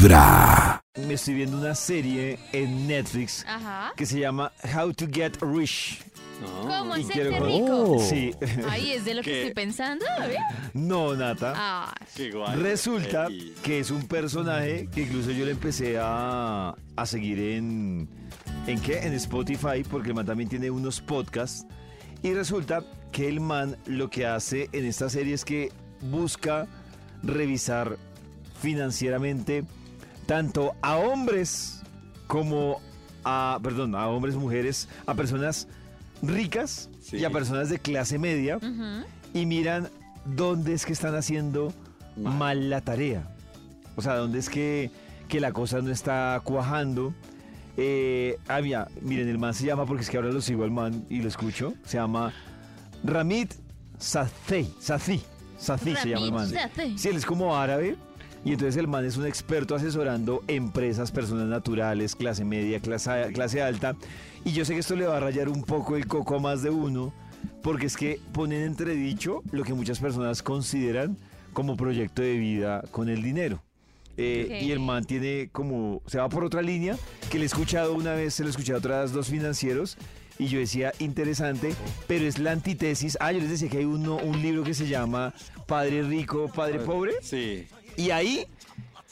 Vibra. Me estoy viendo una serie en Netflix Ajá. que se llama How to Get Rich. ¿Cómo Y hacerte quiero- rico? Sí. Ahí es de lo que ¿Qué? estoy pensando. ¿eh? No, Nata. Ah, Qué guay. Resulta Ey. que es un personaje que incluso yo le empecé a, a seguir en... ¿En qué? En Spotify, porque el man también tiene unos podcasts. Y resulta que el man lo que hace en esta serie es que busca revisar financieramente tanto a hombres como a, perdón, a hombres, mujeres, a personas ricas Sí. y a personas de clase media y miran dónde es que están haciendo Mal. mal, la tarea. O sea, dónde es que, que la cosa no está cuajando. Eh, ah, mira, miren, el man se llama, porque es que ahora lo sigo al man y lo escucho, se llama Ramit Sathi. Sathi. Sathi se llama el man. Sathi. Sí, él es como árabe. Y entonces el man es un experto asesorando empresas, personas naturales, clase media, clase, clase alta. Y yo sé que esto le va a rayar un poco el coco a más de uno, porque es que ponen entredicho lo que muchas personas consideran como proyecto de vida con el dinero. Eh. Y el man tiene como, se va por otra línea, que le he escuchado una vez, se lo he escuchado a otras dos financieros, y yo decía, interesante, pero es la antítesis. Ah, yo les decía que hay uno, un libro que se llama Padre Rico, Padre Pobre. Sí. Y ahí,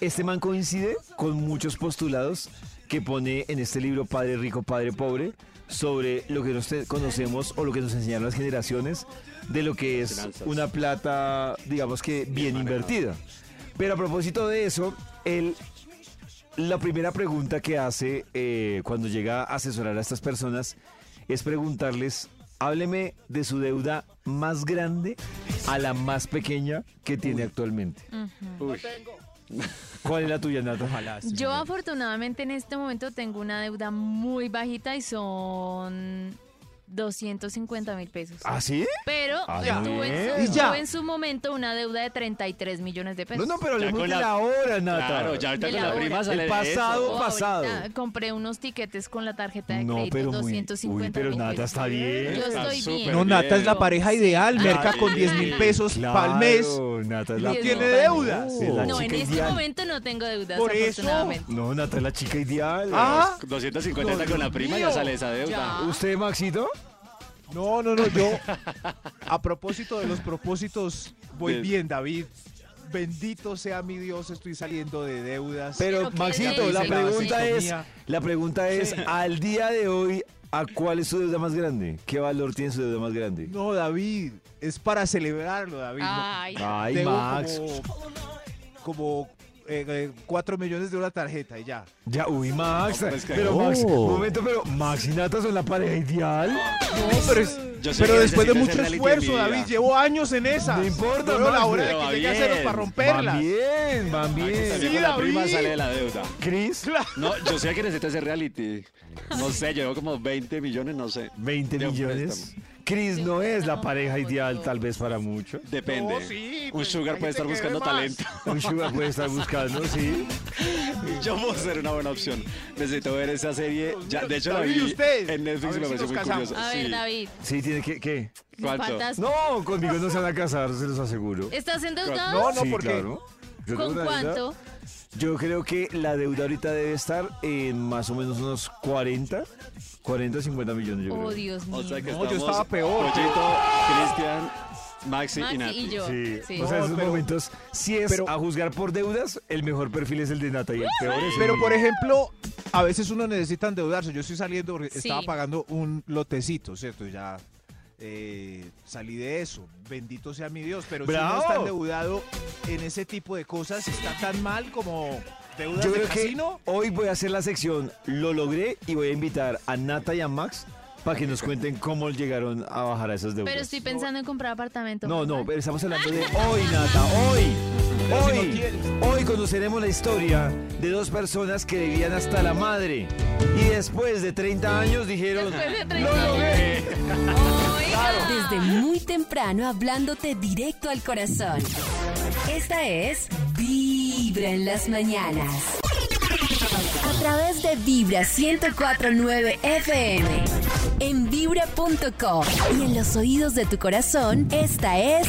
este man coincide con muchos postulados que pone en este libro Padre Rico, Padre Pobre, sobre lo que nosotros conocemos o lo que nos enseñaron las generaciones de lo que es una plata, digamos que bien invertida. Pero a propósito de eso, él, la primera pregunta que hace eh, cuando llega a asesorar a estas personas es preguntarles, hábleme de su deuda más grande a la más pequeña que tiene actualmente. Uy. ¿Cuál es la tuya, Nata? Yo afortunadamente en este momento tengo una deuda muy bajita y son 250 mil pesos. ¿Ah, sí? Pero Ah, tuve, en su, Y ya. tuve en su momento una deuda de 33 millones de pesos. No, no, pero Ya hablemos con la- la hora, Nata. Claro, ya ahorita De con la la hora. prima sale El de pasado, eso. Pasado. ahorita compré unos tiquetes con la tarjeta de No, crédito, pero muy... 250 Uy, pero mil Nata pesos. está bien. Yo Está estoy súper bien. No, Nata es la pareja ideal, Sí. merca con 10 mil pesos al mes. Nata es la... No tiene deudas. Es la No, en chica este ideal. momento no tengo deudas, Por eso. afortunadamente. No, Nata es la chica ideal. Ah, 250 con la prima mío. ya sale esa deuda. Ya. ¿Usted, Maxito? No, no, no, yo. A propósito de los propósitos, voy bien, David. Bendito sea mi Dios, estoy saliendo de deudas. Pero, Pero ¿qué Maxito, la pregunta es, la pregunta es, Sí. al día de hoy, ¿a cuál es su deuda más grande? ¿Qué valor tiene su deuda más grande? No, David, es para celebrarlo, David. Ay, Ay, Max. como, como eh, eh, cuatro millones de una tarjeta y ya. Ya, uy, Max. No, pues que- pero, Oh. Max, un momento, pero Max y Nata son la pareja ideal. No, pero, es- Yo sé pero que después de mucho esfuerzo. David, llevo años en esa. No importa, Pero la Max, hora de que llegue a ceros bien. para romperlas. Van bien, van bien. También Sí, con la prima David. sale de la deuda. Cris, No, yo sé que necesito ese reality. No sé, llevo como 20 millones, no sé. 20 De un millones. préstamo. Cris no es la pareja ideal, tal vez para muchos. Depende. No, sí, Un pues, sugar puede estar buscando talento. Un sugar puede estar buscando, sí. Yo puedo ser una buena opción. Necesito ver esa serie. Ya, de hecho, la vi ¿usted? en Netflix y me si pareció nos muy curiosa. a ver, Sí. David. Sí, tiene que, ¿qué? ¿Cuánto? No, conmigo no se van a casar, se los aseguro. ¿Estás endeudado? No, no, Sí, porque claro. ¿Con deuda. Yo creo que la deuda ahorita debe estar en más o menos unos 40, 40, 50 millones, yo Oh, creo. Dios mío. O sea que No, yo estaba peor. Pollito, Cristian, Maxi, Maxi y Nati. y yo. Sí. Sí. O sea, en esos pero- momentos, si es pero- a juzgar por deudas, el mejor perfil es el de Nata y el peor es el Pero por ejemplo, a veces uno necesita endeudarse. Yo estoy saliendo porque Sí. estaba pagando un lotecito, ¿cierto? Y Ya eh, salí de eso. Bendito sea mi Dios. Pero si uno está endeudado en ese tipo de cosas, está tan mal como deudas Yo de creo que casino. hoy voy a hacer la sección Lo logré y voy a invitar a Nata y a Max para que nos cuenten cómo llegaron a bajar a esas deudas. Pero estoy pensando en comprar apartamento. No, no, pero estamos hablando de hoy, Nata, hoy. Hoy, hoy conoceremos la historia de dos personas que debían hasta la madre y después de 30 años dijeron, de "Lo 30 logré". Desde muy temprano hablándote directo al corazón. Esta es Vibra en las mañanas. A través de Vibra 1049 FM. En vibra.com. Y en los oídos de tu corazón, esta es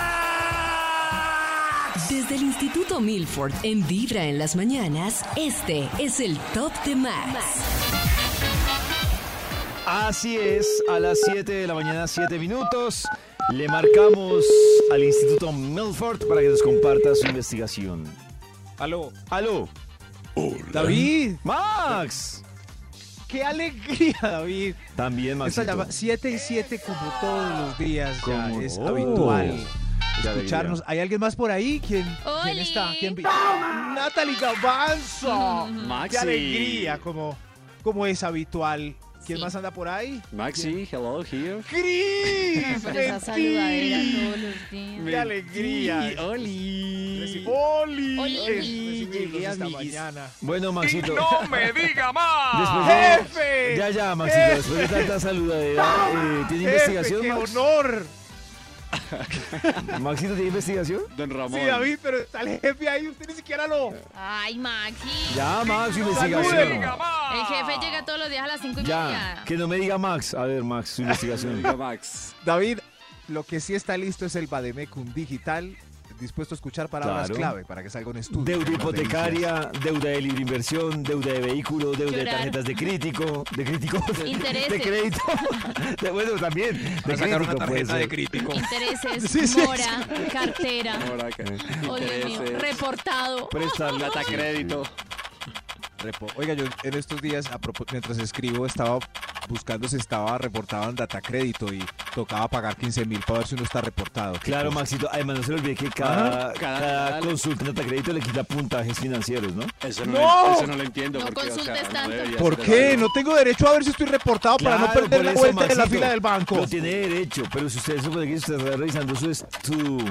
Desde el Instituto Milford en Vibra en las mañanas, este es el Top de Max. Así es, a las 7 de la mañana, 7 minutos, le marcamos al Instituto Milford para que nos comparta su investigación. Aló. ¡Aló! David, ¡Max! qué alegría, David. También, llama 7 y 7 como todos los días ya Como- es Oh. habitual escucharnos. ¿Hay alguien más por ahí? ¿Quién, ¿quién está? ¿Quién vi- Natalie Gavanzo. Maxi. Qué alegría, como, como es habitual. ¿Quién Sí. más anda por ahí? Maxi, hello, here. ¡Cris! ¡Qué alegría! Oli. ¡Oli! Oli. Llegué, amiguis. mañana. Bueno, Maxito. ¡No me diga más! De- ¡Jefe! Ya, ya, Maxito, después de tanta saludadera, eh, ¿tiene ¡Jefe, investigación, qué Max? honor! ¿Maxito tiene investigación? Don Ramón. Sí, David, pero está el jefe ahí, usted ni siquiera lo... Ay, Maxi. Ya, Max, su ¡No investigación. me diga más! El jefe llega todos los días a las cinco y Ya, media. que no me diga Max. A ver, Max, su investigación. Diga Max. David, lo que sí está listo es el Bademecum digital, dispuesto a escuchar palabras Claro. clave para que salga un estudio. Deuda hipotecaria, deuda de libre inversión, deuda de vehículo, deuda de Llorar. tarjetas de crítico, de crítico, Intereses. de crédito. De- bueno, también. De sacar una tarjeta de crítico. Intereses, Sí, sí, mora, cartera. Ahora acá. Oh, Dios mío. Reportado. Prestarle Plata crédito. Oiga, yo en estos días, mientras escribo, estaba buscando si estaba reportado en data crédito y tocaba pagar 15 mil para ver si uno está reportado. Claro, Maxito. Además, no se le olvide que cada, Cada- cada consulta en crédito le quita puntajes financieros, ¿no? Eso no, ¡No! Lo, eso no lo entiendo. No porque, o sea, consultes no tanto. debería ¿Por qué? No tengo derecho a ver si estoy reportado para no perder la vuelta en la fila del banco. Lo tiene derecho, pero si usted supone que usted está revisando su est- su-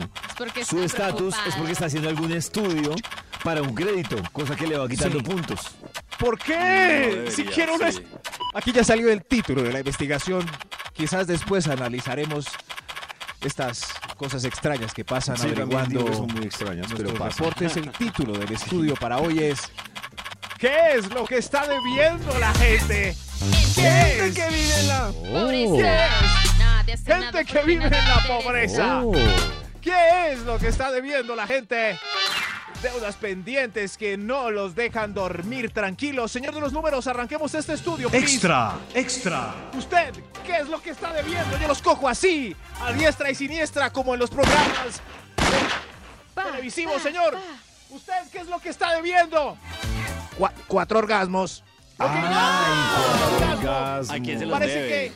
Es su estatus, es porque está haciendo algún estudio para un crédito, cosa que le va quitando Sí. puntos. ¿Por No qué? debería, si quiero una... sí. Aquí ya salió el título de la investigación. Quizás después analizaremos estas cosas extrañas que pasan Sí, averiguando que son muy extrañas, pero nuestros pasa. reportes. El título del estudio para hoy es ¿Qué es lo que está debiendo la gente? ¿Qué es? que vive en la... Pobreza. Hacer nada Gente que vive en la pobreza. Oh. ¿Qué es lo que está debiendo la gente? Deudas pendientes que no los dejan dormir tranquilos. Señor de los números, arranquemos este estudio. please. Extra, extra. Usted, ¿qué es lo que está debiendo? Yo los cojo así, a diestra y siniestra, como en los programas Pa, televisivos, pa, señor. pa. ¿Usted qué es lo que está debiendo? Cua- cuatro orgasmos. Lo que- Ay, Orgasmo. orgasmo. ¿A quién se los Parece debe? que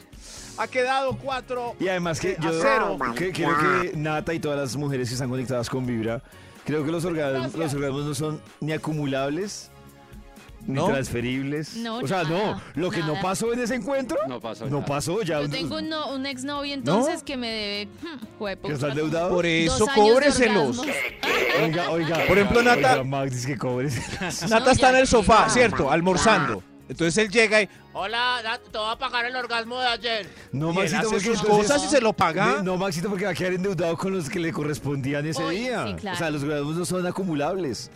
ha quedado cuatro. Y además que a yo cero. que- creo que Nata y todas las mujeres que están conectadas con Vibra, creo que los orgasmos, Gracias. los orgasmos no son ni acumulables, ni ¿No? transferibles. No, o sea, no, lo que no pasó en ese encuentro, No pasó. no nada. pasó ya. Yo tengo un, no- un exnovio entonces que me debe. hmm, jueputa, ¿Que está endeudado? Por eso, cóbreselos. Oiga, oiga. Por ejemplo, Nata- oiga, Max dice que cobres. Nata No, está en el sofá, ¿cierto? Almorzando. Entonces él llega y. Hola, te voy a pagar el orgasmo de ayer. No, Y él Maxito, hace porque sus entonces- cosas y se lo paga. No, Maxito, porque va a quedar endeudado con los que le correspondían ese Uy, día. sí, claro. O sea, los orgasmos no son acumulables.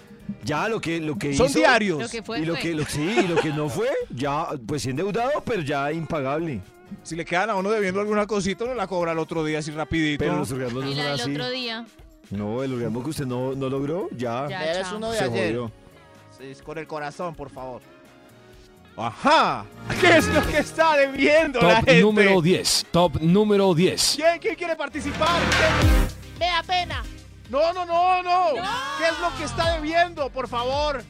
Ya lo que, lo que Son hizo- diarios. Lo que fue, y lo fue. que, lo, sí, y lo que no fue, ya, pues sí endeudado, pero ya impagable. Si le quedan a uno debiendo alguna cosita, no la cobra el otro día así rapidito. Pero los orgasmos no Y son la del así. otro día. No, el orgasmo que usted no, no logró, ya, Ya, Eres chao. uno de se ayer. jodió. Sí, con el corazón, por favor. Ajá. ¿Qué es lo que está debiendo la Top gente? número 10. Top número 10. ¿Quién, quién quiere participar? ¿Quién? Me da pena. No, no, no, no, ¿Qué es lo que está debiendo, por favor?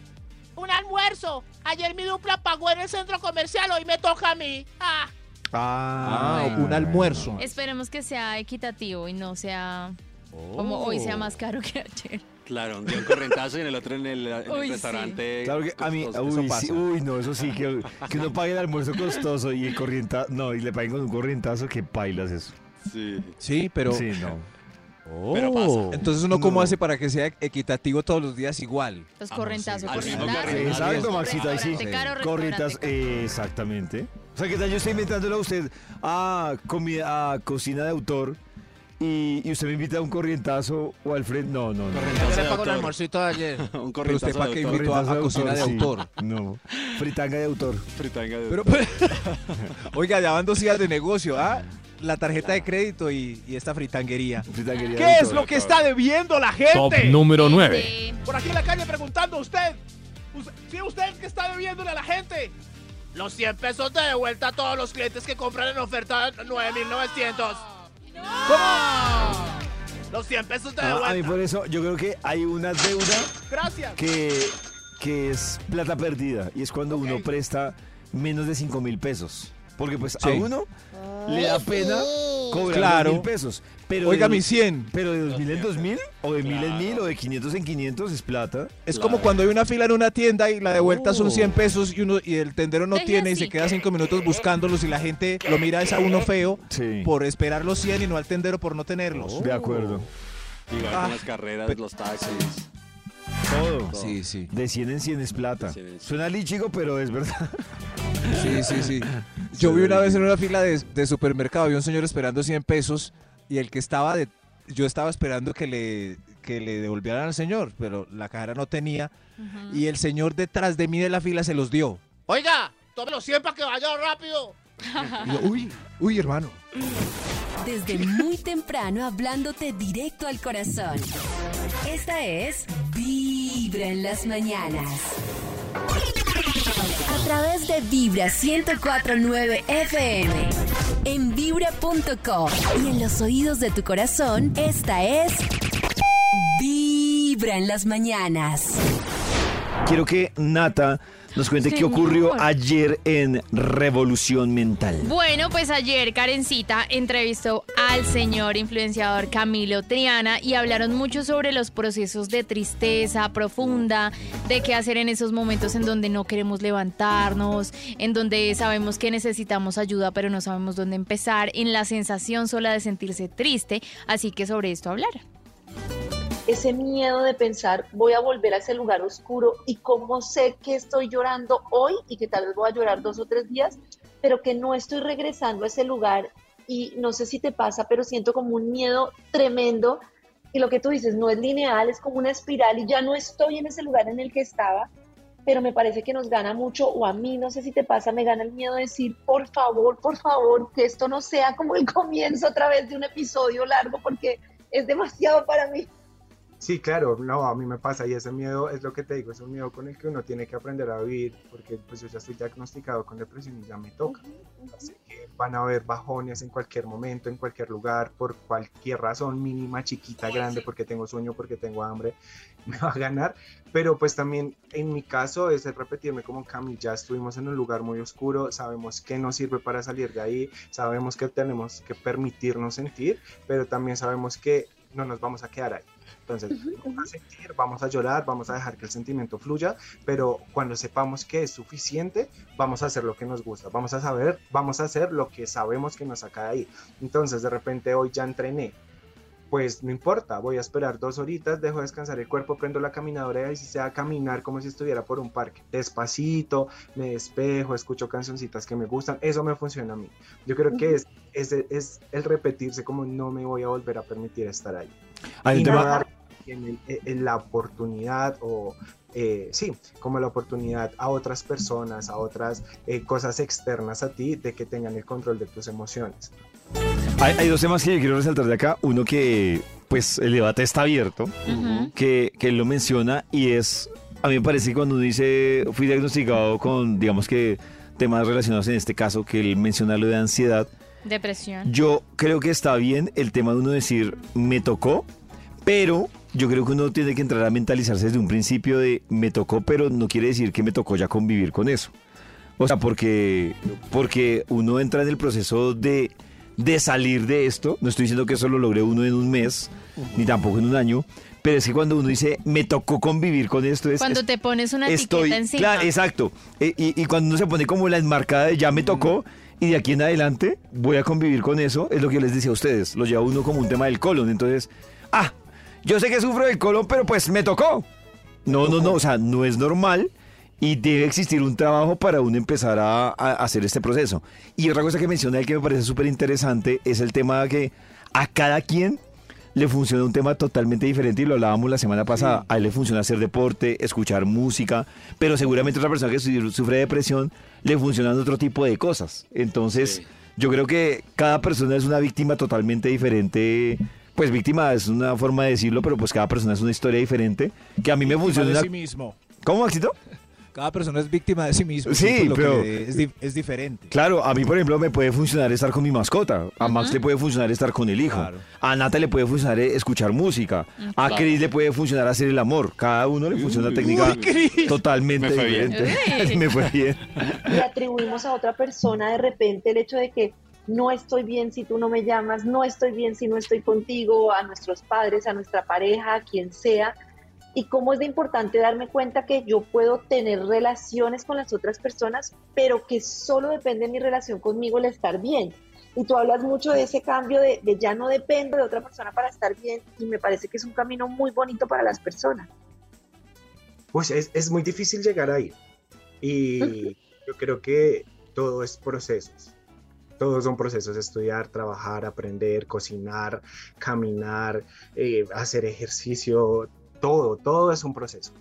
Un almuerzo. Ayer mi dupla pagó en el centro comercial, hoy me toca a mí. Ah, Ah, bueno. un almuerzo. Esperemos que sea equitativo y no sea como hoy sea más caro que ayer. Claro, un día un correntazo y en el otro en el, en el Uy, sí. restaurante. Claro que a mí, uy, sí, no, eso sí, que, que uno pague el almuerzo costoso y el corrientazo, no, y le paguen con un corrientazo, que pailas eso. Sí. Sí, pero... Sí, no. Pero pasa. Entonces uno cómo No. hace para que sea equitativo todos los días igual. Pues Ah, correntazo, no sé. Al mismo correntazo. que Exacto, Maxito, ahí sí. Corrientas, exactamente. O sea, ¿qué tal yo estoy inventándolo a usted a, comida, a cocina de autor y, y usted me invita a un corrientazo o al frente? No, no, no. Yo le pago el almuercito de ayer. Un Pero usted corrientazo para qué invitó a, a Corrientazo cocina de sí. autor. No. Fritanga de autor. Fritanga de Pero, autor. pues, oiga, ya van dos días de negocio, ¿ah? La tarjeta de crédito y, y esta fritanguería. Fritanguería ¿Qué es lo que está debiendo la Top gente? número 9. De- Por aquí en la calle preguntando a usted. Usted- ¿Sí usted que está debiéndole a la gente? Los 100 pesos de vuelta a todos los clientes que compran en oferta 9,900. ¿Cómo? Los 100 pesos de Ah, a mí por eso yo creo que hay una deuda Gracias. que, que es plata perdida y es cuando uno Ok. presta menos de 5 mil pesos. Porque pues a Sí. uno le da pena cobrar Claro. mil pesos. Pero Oiga, de- mi 100. Pero de 2000 en 2000, o de 1000 en 1000, o de 500 en 500 es plata. Es como cuando hay una fila en una tienda y la de vuelta son Oh. 100 pesos y uno y el tendero no Deje tiene y así. se queda cinco minutos buscándolos y la gente lo mira es a uno feo Sí. por esperar los 100 y no al tendero por no tenerlos. De acuerdo. Igual Ah, con las carreras, los taxis. Todo. Sí, sí. De 100 en 100 es plata. De 100 en 100. Suena lichigo, pero es verdad. Sí, sí, sí. Yo vi una vez en una fila de, de supermercado, había un señor esperando 100 pesos y el que estaba de... Yo estaba esperando que le, que le devolvieran al señor, pero la cajera no tenía y el señor detrás de mí de la fila se los dio. Oiga, tome los 100 para que vaya rápido. Y yo, uy, uy, hermano. Desde muy temprano hablándote directo al corazón. Esta es Vibra en las mañanas. A través de Vibra 1049 FM. En vibra.com. Y en los oídos de tu corazón, esta es Vibra en las mañanas. Quiero que Nata nos cuente qué ocurrió ayer en Revolución Mental. Bueno, pues ayer Karencita entrevistó al señor influenciador Camilo Triana y hablaron mucho sobre los procesos de tristeza profunda, de qué hacer en esos momentos en donde no queremos levantarnos, en donde sabemos que necesitamos ayuda pero no sabemos dónde empezar, en la sensación sola de sentirse triste, así que sobre esto hablaron. Ese miedo de pensar voy a volver a ese lugar oscuro y cómo sé que estoy llorando hoy y que tal vez voy a llorar dos o tres días, pero que no estoy regresando a ese lugar y no sé si te pasa, pero siento como un miedo tremendo y lo que tú dices no es lineal, es como una espiral y ya no estoy en ese lugar en el que estaba, pero me parece que nos gana mucho o a mí, no sé si te pasa, me gana el miedo de decir, por favor, por favor, que esto no sea como el comienzo otra vez de un episodio largo porque es demasiado para mí. Sí, claro, no, a mí me pasa y ese miedo es lo que te digo, es un miedo con el que uno tiene que aprender a vivir, porque pues yo ya estoy diagnosticado con depresión y ya me toca. Así que van a haber bajones en cualquier momento, en cualquier lugar, por cualquier razón mínima, chiquita, grande, porque tengo sueño, porque tengo hambre, me va a ganar. Pero pues también en mi caso es repetirme como Cami, ya estuvimos en un lugar muy oscuro, sabemos que nos sirve para salir de ahí, sabemos que tenemos que permitirnos sentir, pero también sabemos que no nos vamos a quedar ahí. Entonces, vamos a sentir, vamos a llorar, vamos a dejar que el sentimiento fluya, pero cuando sepamos que es suficiente, vamos a hacer lo que nos gusta, vamos a saber, vamos a hacer lo que sabemos que nos saca de ahí. Entonces, de repente hoy ya entrené, pues no importa, voy a esperar dos horitas, dejo descansar el cuerpo, prendo la caminadora y si sea caminar como si estuviera por un parque, despacito, me despejo, escucho cancioncitas que me gustan, eso me funciona a mí. Yo creo que es, es, es el repetirse como no me voy a volver a permitir estar ahí Hay y no tema, dar en, el- en la oportunidad o eh, sí, como la oportunidad a otras personas, a otras eh, cosas externas a ti de que tengan el control de tus emociones. Hay, hay dos temas que yo quiero resaltar de acá. Uno que, pues, el debate está abierto, que él lo menciona y es, a mí me parece que cuando uno dice, fui diagnosticado con, digamos que, temas relacionados en este caso, que él menciona lo de ansiedad, Depresión. Yo creo que está bien el tema de uno decir, me tocó, pero yo creo que uno tiene que entrar a mentalizarse desde un principio de, me tocó, pero no quiere decir que me tocó ya convivir con eso. O sea, porque, porque uno entra en el proceso de, de salir de esto. No estoy diciendo que eso lo logre uno en un mes, ni tampoco en un año. Pero es que cuando uno dice, me tocó convivir con esto, es, Cuando es- te pones una estoy, etiqueta encima. claro, exacto. E- Y, y cuando uno se pone como la enmarcada de ya me tocó y de aquí en adelante voy a convivir con eso, es lo que yo les decía a ustedes. Lo lleva uno como un tema del colon. Entonces, ah, yo sé que sufro del colon, pero pues me tocó. No, no, no, o sea, no es normal. Y debe existir un trabajo para uno empezar a, a hacer este proceso. Y otra cosa que menciona él que me parece súper interesante es el tema de que a cada quien le funciona un tema totalmente diferente y lo hablábamos la semana pasada. A él le funciona hacer deporte, escuchar música, pero seguramente a otra persona que su- sufre de depresión le funcionan otro tipo de cosas. Entonces, Sí. yo creo que cada persona es una víctima totalmente diferente. Pues víctima es una forma de decirlo, pero pues cada persona es una historia diferente. Que a mí me funciona. de una- sí mismo. ¿Cómo, Maxito? Cada persona es víctima de sí mismo. Sí, lo que pero- le- es, di- es diferente. Claro, a mí, por ejemplo, me puede funcionar estar con mi mascota. A Max le puede funcionar estar con el hijo. Claro. A Nata le puede funcionar eh, escuchar música. A Claro. Chris le puede funcionar hacer el amor. Cada uno le funciona una técnica totalmente Me fue bien. diferente. Me fue bien. le atribuimos a otra persona de repente el hecho de que no estoy bien si tú no me llamas, no estoy bien si no estoy contigo, a nuestros padres, a nuestra pareja, a quien sea. Y cómo es de importante darme cuenta que yo puedo tener relaciones con las otras personas, pero que solo depende de mi relación conmigo el estar bien. Y tú hablas mucho de ese cambio de, de ya no dependo de otra persona para estar bien y me parece que es un camino muy bonito para las personas. Pues es, es muy difícil llegar ahí. Y yo creo que todo es procesos. Todos son procesos, estudiar, trabajar, aprender, cocinar, caminar, eh, hacer ejercicio, todo, todo es un proceso.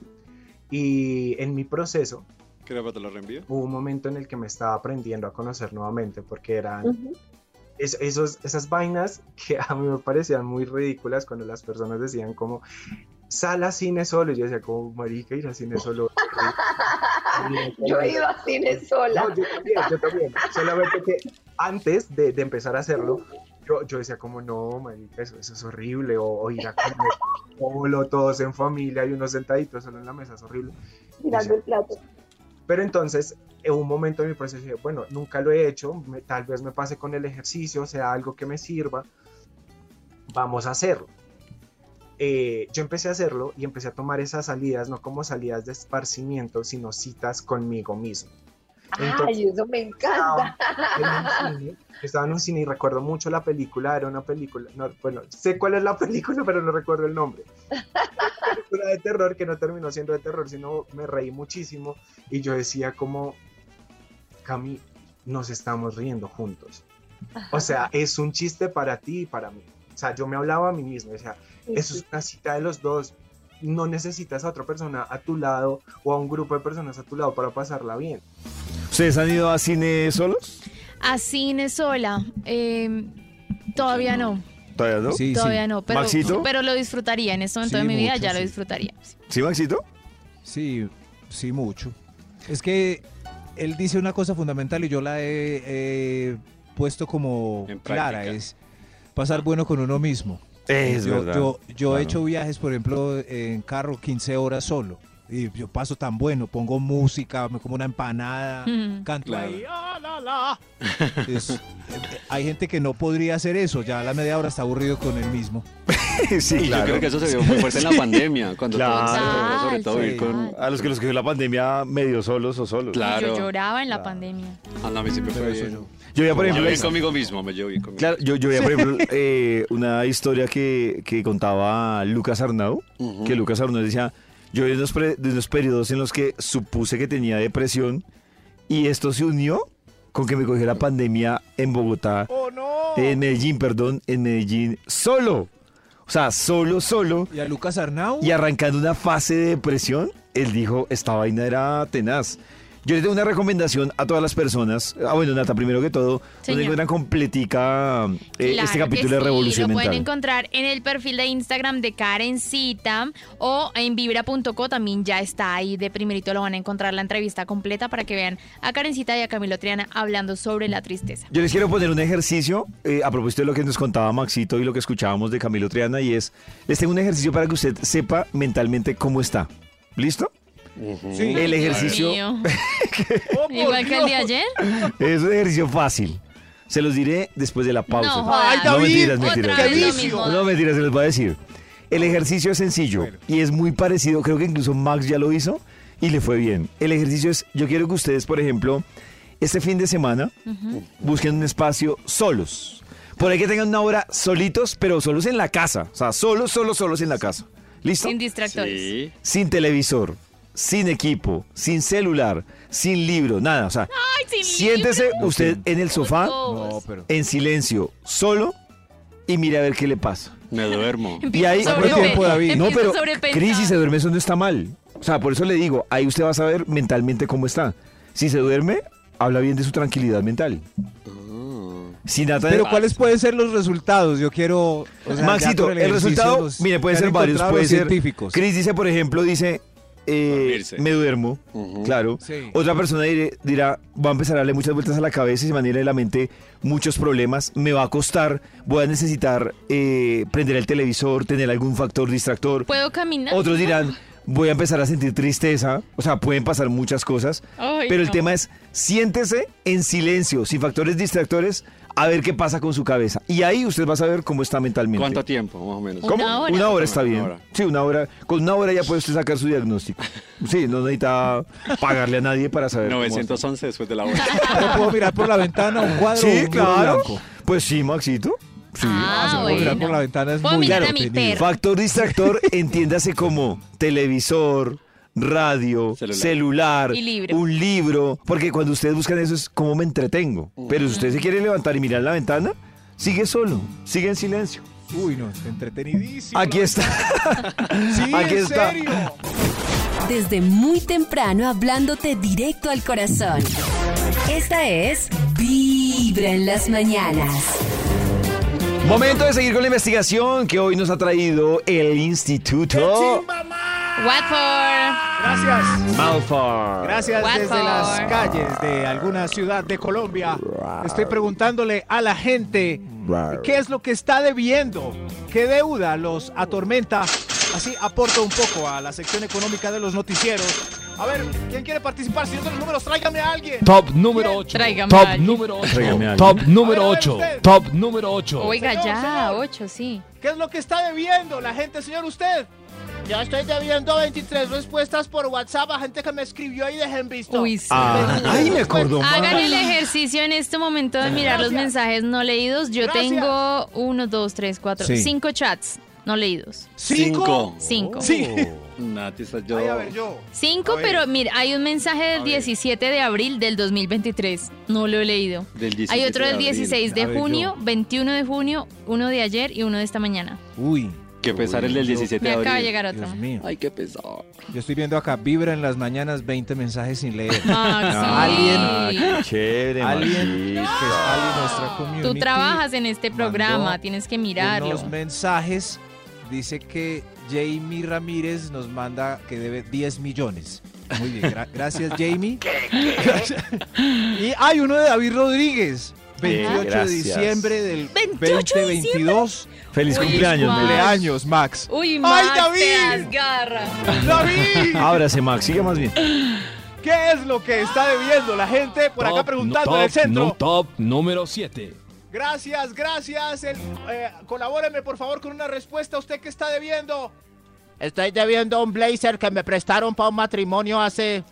Y en mi proceso ¿Quieres que te lo reenvío? hubo un momento en el que me estaba aprendiendo a conocer nuevamente porque eran Ujú. es- esos, esas vainas que a mí me parecían muy ridículas cuando las personas decían como sal a cine solo y yo decía como marica ir a cine solo Yo he ido a cine sola. no, yo también, yo también. Solamente que antes de, de empezar a hacerlo, yo, yo decía como, no, marica, eso, eso es horrible. O, o ir a comer solo, todos en familia y unos sentaditos solo en la mesa, es horrible. tirando el plato. Pero entonces, en un momento de mi proceso dije, bueno, nunca lo he hecho, me- tal vez me pase con el ejercicio, sea algo que me sirva, vamos a hacerlo. Eh, yo empecé a hacerlo y empecé a tomar esas salidas, no como salidas de esparcimiento, sino citas conmigo mismo. Entonces- Ay, eso me encanta. en un cine, estaba en un cine y recuerdo mucho la película, era una película, no, bueno, sé cuál es la película, pero no recuerdo el nombre. Una película de terror que no terminó siendo de terror, sino me reí muchísimo y yo decía como, Cami, nos estamos riendo juntos. O sea, es un chiste para ti y para mí. O sea, yo me hablaba a mí mismo, decía, eso es una cita de los dos. No necesitas a otra persona a tu lado o a un grupo de personas a tu lado para pasarla bien. ¿Ustedes han ido a cine solos? A cine sola. eh, todavía no. ¿Todavía no? Sí, Todavía sí. no. Pero, ¿Maxito? pero lo disfrutaría. En este momento Sí, de mi vida ya lo disfrutaría. ¿Sí, Maxito? Sí, sí, mucho. Es que él dice una cosa fundamental y yo la he, he puesto como En clara, práctica. es pasar bueno con uno mismo. Es yo, verdad. yo, yo Claro. he hecho viajes, por ejemplo, en carro 15 horas solo. Y yo paso tan bueno, pongo música, me como una empanada, Mm. canto Claro. ahí. Ah, la, la. Es- hay gente que no podría hacer eso, ya a la media hora está aburrido con él mismo. sí, Y yo claro. creo que eso se vio muy fuerte en la pandemia, cuando Claro. tocó, sobre todo ir con... A los que los cogió la pandemia medio solos o solos. Claro. Yo lloraba en la Claro. pandemia. Ah, no, a mí siempre fue eso yo- Yo veía, por ejemplo, la- conmigo mismo, me llevé conmigo. Claro, yo, yo veía, por ejemplo, eh, una historia que, que contaba Lucas Arnau, Ujú. que Lucas Arnau decía, yo vi unos, pre- de unos periodos en los que supuse que tenía depresión y esto se unió con que me cogió la pandemia en Bogotá, ¡Oh, no! en Medellín, perdón, en Medellín, solo. O sea, solo, solo. Y a Lucas Arnau, Y arrancando una fase de depresión, él dijo, esta vaina era tenaz. Yo le tengo una recomendación a todas las personas. Ah, bueno, Nata, primero que todo, donde encuentran completica eh, Claro este capítulo de sí, Revolución Lo pueden Mental. encontrar en el perfil de Instagram de Karencita o en vibra.co también ya está ahí de primerito lo van a encontrar la entrevista completa para que vean a Karencita y a Camilo Triana hablando sobre la tristeza. Yo les quiero poner un ejercicio eh, a propósito de lo que nos contaba Maxito y lo que escuchábamos de Camilo Triana y es, les tengo un ejercicio para que usted sepa mentalmente cómo está. ¿Listo? Sí. El Dios ejercicio mío. ¡Oh, Igual que el de ayer. es un ejercicio fácil. Se los diré después de la pausa. No, Ay. No, David, mentiras, Otra mentiras. vez lo vicio. mismo. No, mentiras, se los voy a decir. El ejercicio es sencillo y es muy parecido, creo que incluso Max ya lo hizo y le fue bien. El ejercicio es, yo quiero que ustedes, por ejemplo, este fin de semana busquen un espacio solos. Por ahí que tengan una hora solitos, pero solos en la casa. O sea, solos, solos, solos en la casa. ¿Listo? Sin distractores. Sí. Sin televisor, sin equipo, sin celular, sin libro, nada. O sea, Ay, sin siéntese libro. usted en el sofá, No, pero. en silencio, solo, y mire a ver qué le pasa. Me duermo. Y ahí, Empiezo a ¿Cuánto sobrepe- tiempo, David? no, pero. Cris, si se duerme, eso no está mal. O sea, por eso le digo, ahí usted va a saber mentalmente cómo está. Si se duerme, habla bien de su tranquilidad mental. Si Nata- Pero ¿cuáles pueden ser los resultados? Yo quiero. o sea, Maxito, el, resultado, los- mire, puede ser varios, puede ser. científicos. Cris dice, por ejemplo, dice, eh, me duermo, claro. Sí. Otra persona dirá, va a empezar a darle muchas vueltas a la cabeza y se manera de la mente muchos problemas, me va a costar, voy a necesitar eh, prender el televisor, tener algún factor distractor. ¿Puedo caminar? Otros dirán, voy a empezar a sentir tristeza, o sea, pueden pasar muchas cosas, Ay, pero el no. tema es, siéntese en silencio, sin factores distractores, a ver qué pasa con su cabeza. Y ahí usted va a saber cómo está mentalmente. ¿Cuánto tiempo, más o menos? Una hora. Una hora está Una bien. hora. Sí, una hora. Con una hora ya puede usted sacar su diagnóstico. Sí, no necesita pagarle a nadie para saber. cómo está. 911 después de la hora. ¿No puedo mirar por la ventana un cuadro un Sí, claro. blanco? Pues sí, Maxito. Sí. Ah, se puede mirar bueno. por la ventana es muy perro. Factor distractor, entiéndase como televisor, radio, celular, Celular. Y libro. un libro. Porque cuando ustedes buscan eso es como me entretengo. Pero si usted se quiere levantar y mirar la ventana, sigue solo, sigue en silencio. Uy, no, está entretenidísimo. Aquí está. Sí, Aquí en está. serio. Desde muy temprano hablándote directo al corazón. Esta es Vibra en las mañanas. Momento de seguir con la investigación que hoy nos ha traído el Instituto Watford. Gracias. Malfar. Gracias Watford. desde las calles de alguna ciudad de Colombia. Estoy preguntándole a la gente qué es lo que está debiendo, qué deuda los atormenta. Así aporto un poco a la sección económica de los noticieros. A ver, ¿quién quiere participar? Señor de los números, tráigame a alguien. Top número 8. Tráigame a Top alguien. número 8. Tráigame a alguien. Top A número ver, a ver 8. usted. Top número 8. Oiga, Señor, ya, señor. ocho, sí. ¿Qué es lo que está debiendo la gente, señor usted? Ya estoy debiendo 23 respuestas por WhatsApp a gente que me escribió y dejen visto. Uy, sí. Ah, ay, me acordó más. Hagan el ejercicio en este momento de mirar los Gracias. mensajes no leídos. Yo Gracias. tengo uno, dos, tres, cuatro, Sí. cinco chats no leídos. ¿Cinco? Cinco. Sí. Nati, yo. Ay, a ver, yo. Cinco, A ver. pero mira, hay un mensaje del A ver. 17 de abril del 2023. No lo he leído. Del 17 Hay otro de del abril. 16 de A ver, junio, 21 de junio, uno de ayer y uno de esta mañana. Uy, Qué pesar el del 17 Me de abril. acaba de llegar otro. Dios mío. Ay, qué pesar. Yo estoy viendo acá, vibra en las mañanas 20 mensajes sin leer. Maxi. Ah, qué chévere, Alguien que Maxito. es Ali, nuestra community. Tú trabajas en este mandó programa, tienes que mirarlo. Unos mensajes. Dice que Jamie Ramírez nos manda que debe 10 millones. Muy bien, gra- gracias Jamie. y hay uno de David Rodríguez. 28 de gracias. diciembre del 28 de 2022. Feliz Uy, cumpleaños. Max. Cumpleaños, Max. Uy, ¡Ay, Max, David! te desgarra. ¡David! Ábrase, Max, siga más bien. ¿Qué es lo que está debiendo la gente por acá Top- preguntando top, en el centro? no, top número 7. Gracias, gracias. El, eh, colabóreme por favor con una respuesta. ¿Usted qué está debiendo? Estoy debiendo un blazer que me prestaron para un matrimonio hace.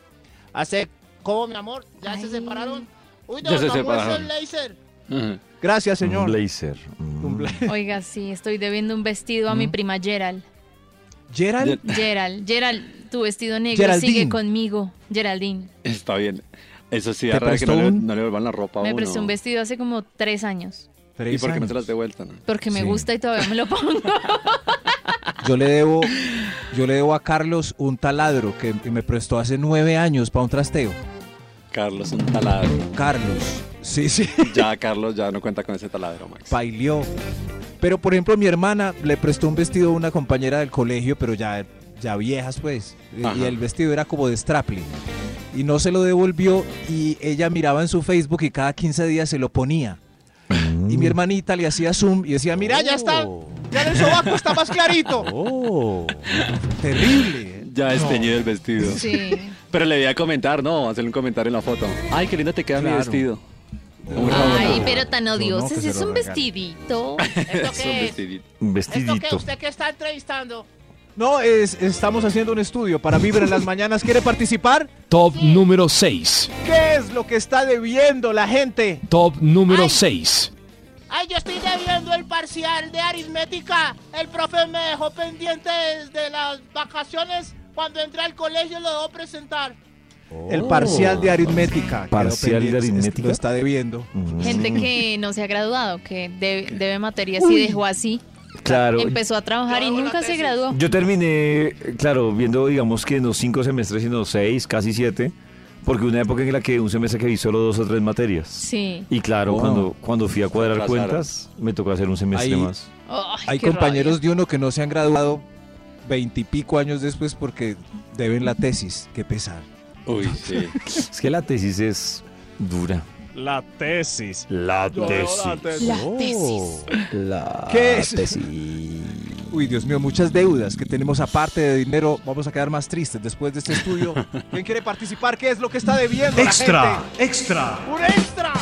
hace. ¿Cómo, mi amor? ¿Ya Ay. se separaron? Uy, Ya se no, no muestre separaron. el blazer. Gracias, Un señor. blazer. Mm. Un bla- Oiga, sí, estoy debiendo un vestido a mi prima Gerald. Gerald. Gerald, Gerald, tu vestido negro Geraldine. sigue conmigo. Geraldine. Está bien. Eso sí, ¿Te da rabia que no le, un- no le vuelvan la ropa a Me prestó un vestido hace como tres años. ¿Y por qué no se años. las de vuelta? no? Porque me Sí. gusta y todavía me lo pongo. Yo le debo, yo le debo a Carlos un taladro que me prestó hace nueve años para un trasteo. Carlos, un taladro. Carlos. Sí, sí. Ya, Carlos ya no cuenta con ese taladro, Max. Bailió. Pero por ejemplo, mi hermana le prestó un vestido a una compañera del colegio, pero ya, ya viejas, pues. Y- Ajá. Y el vestido era como de strappling. Y no se lo devolvió y ella miraba en su Facebook y cada 15 días se lo ponía. Y mi hermanita le hacía zoom y decía, mira, ya está. Oh, Ya en el sobaco está más clarito. oh, terrible. Ya No. esteñido el vestido. Sí. Pero le voy a comentar, no, hacerle un comentario en la foto. Ay, qué lindo te queda mi Claro. vestido. Ay, pero tan odioso. que se es un vestidito. ¿Esto Es un qué es? vestidito. ¿Usted qué está entrevistando? No, es, estamos haciendo un estudio para Vibra en las mañanas. ¿Quiere participar? Top número 6. ¿Qué es lo que está debiendo la gente? Top número Ay. 6. Ay, yo estoy debiendo el parcial de aritmética. El profe me dejó pendiente desde las vacaciones Cuando entré al colegio lo debo presentar. El parcial de aritmética. quedó Parcial de es- aritmética. Lo está debiendo. Mm. Gente que no se ha graduado, que debe, debe materias y dejó así. Claro. Empezó a trabajar y nunca se graduó. Yo terminé, claro, viendo, digamos que en los cinco semestres y en los seis, casi siete, porque una época en la que un semestre que vi solo dos o tres materias. Sí. Y claro, Oh. cuando, cuando fui a cuadrar cuentas, me tocó hacer un semestre más. Ay, Hay compañeros rabia. de uno que no se han graduado veintipico años después porque deben la tesis. Qué pesar. Uy, sí. Es que la tesis es dura. La tesis. La veo la tesis. La tesis. La ¿Qué es? tesis. Uy, Dios mío, muchas deudas que tenemos aparte de dinero. Vamos a quedar más tristes después de este estudio. ¿Quién quiere participar? ¿Qué es lo que está debiendo? la Extra, gente? extra. ¡Un extra!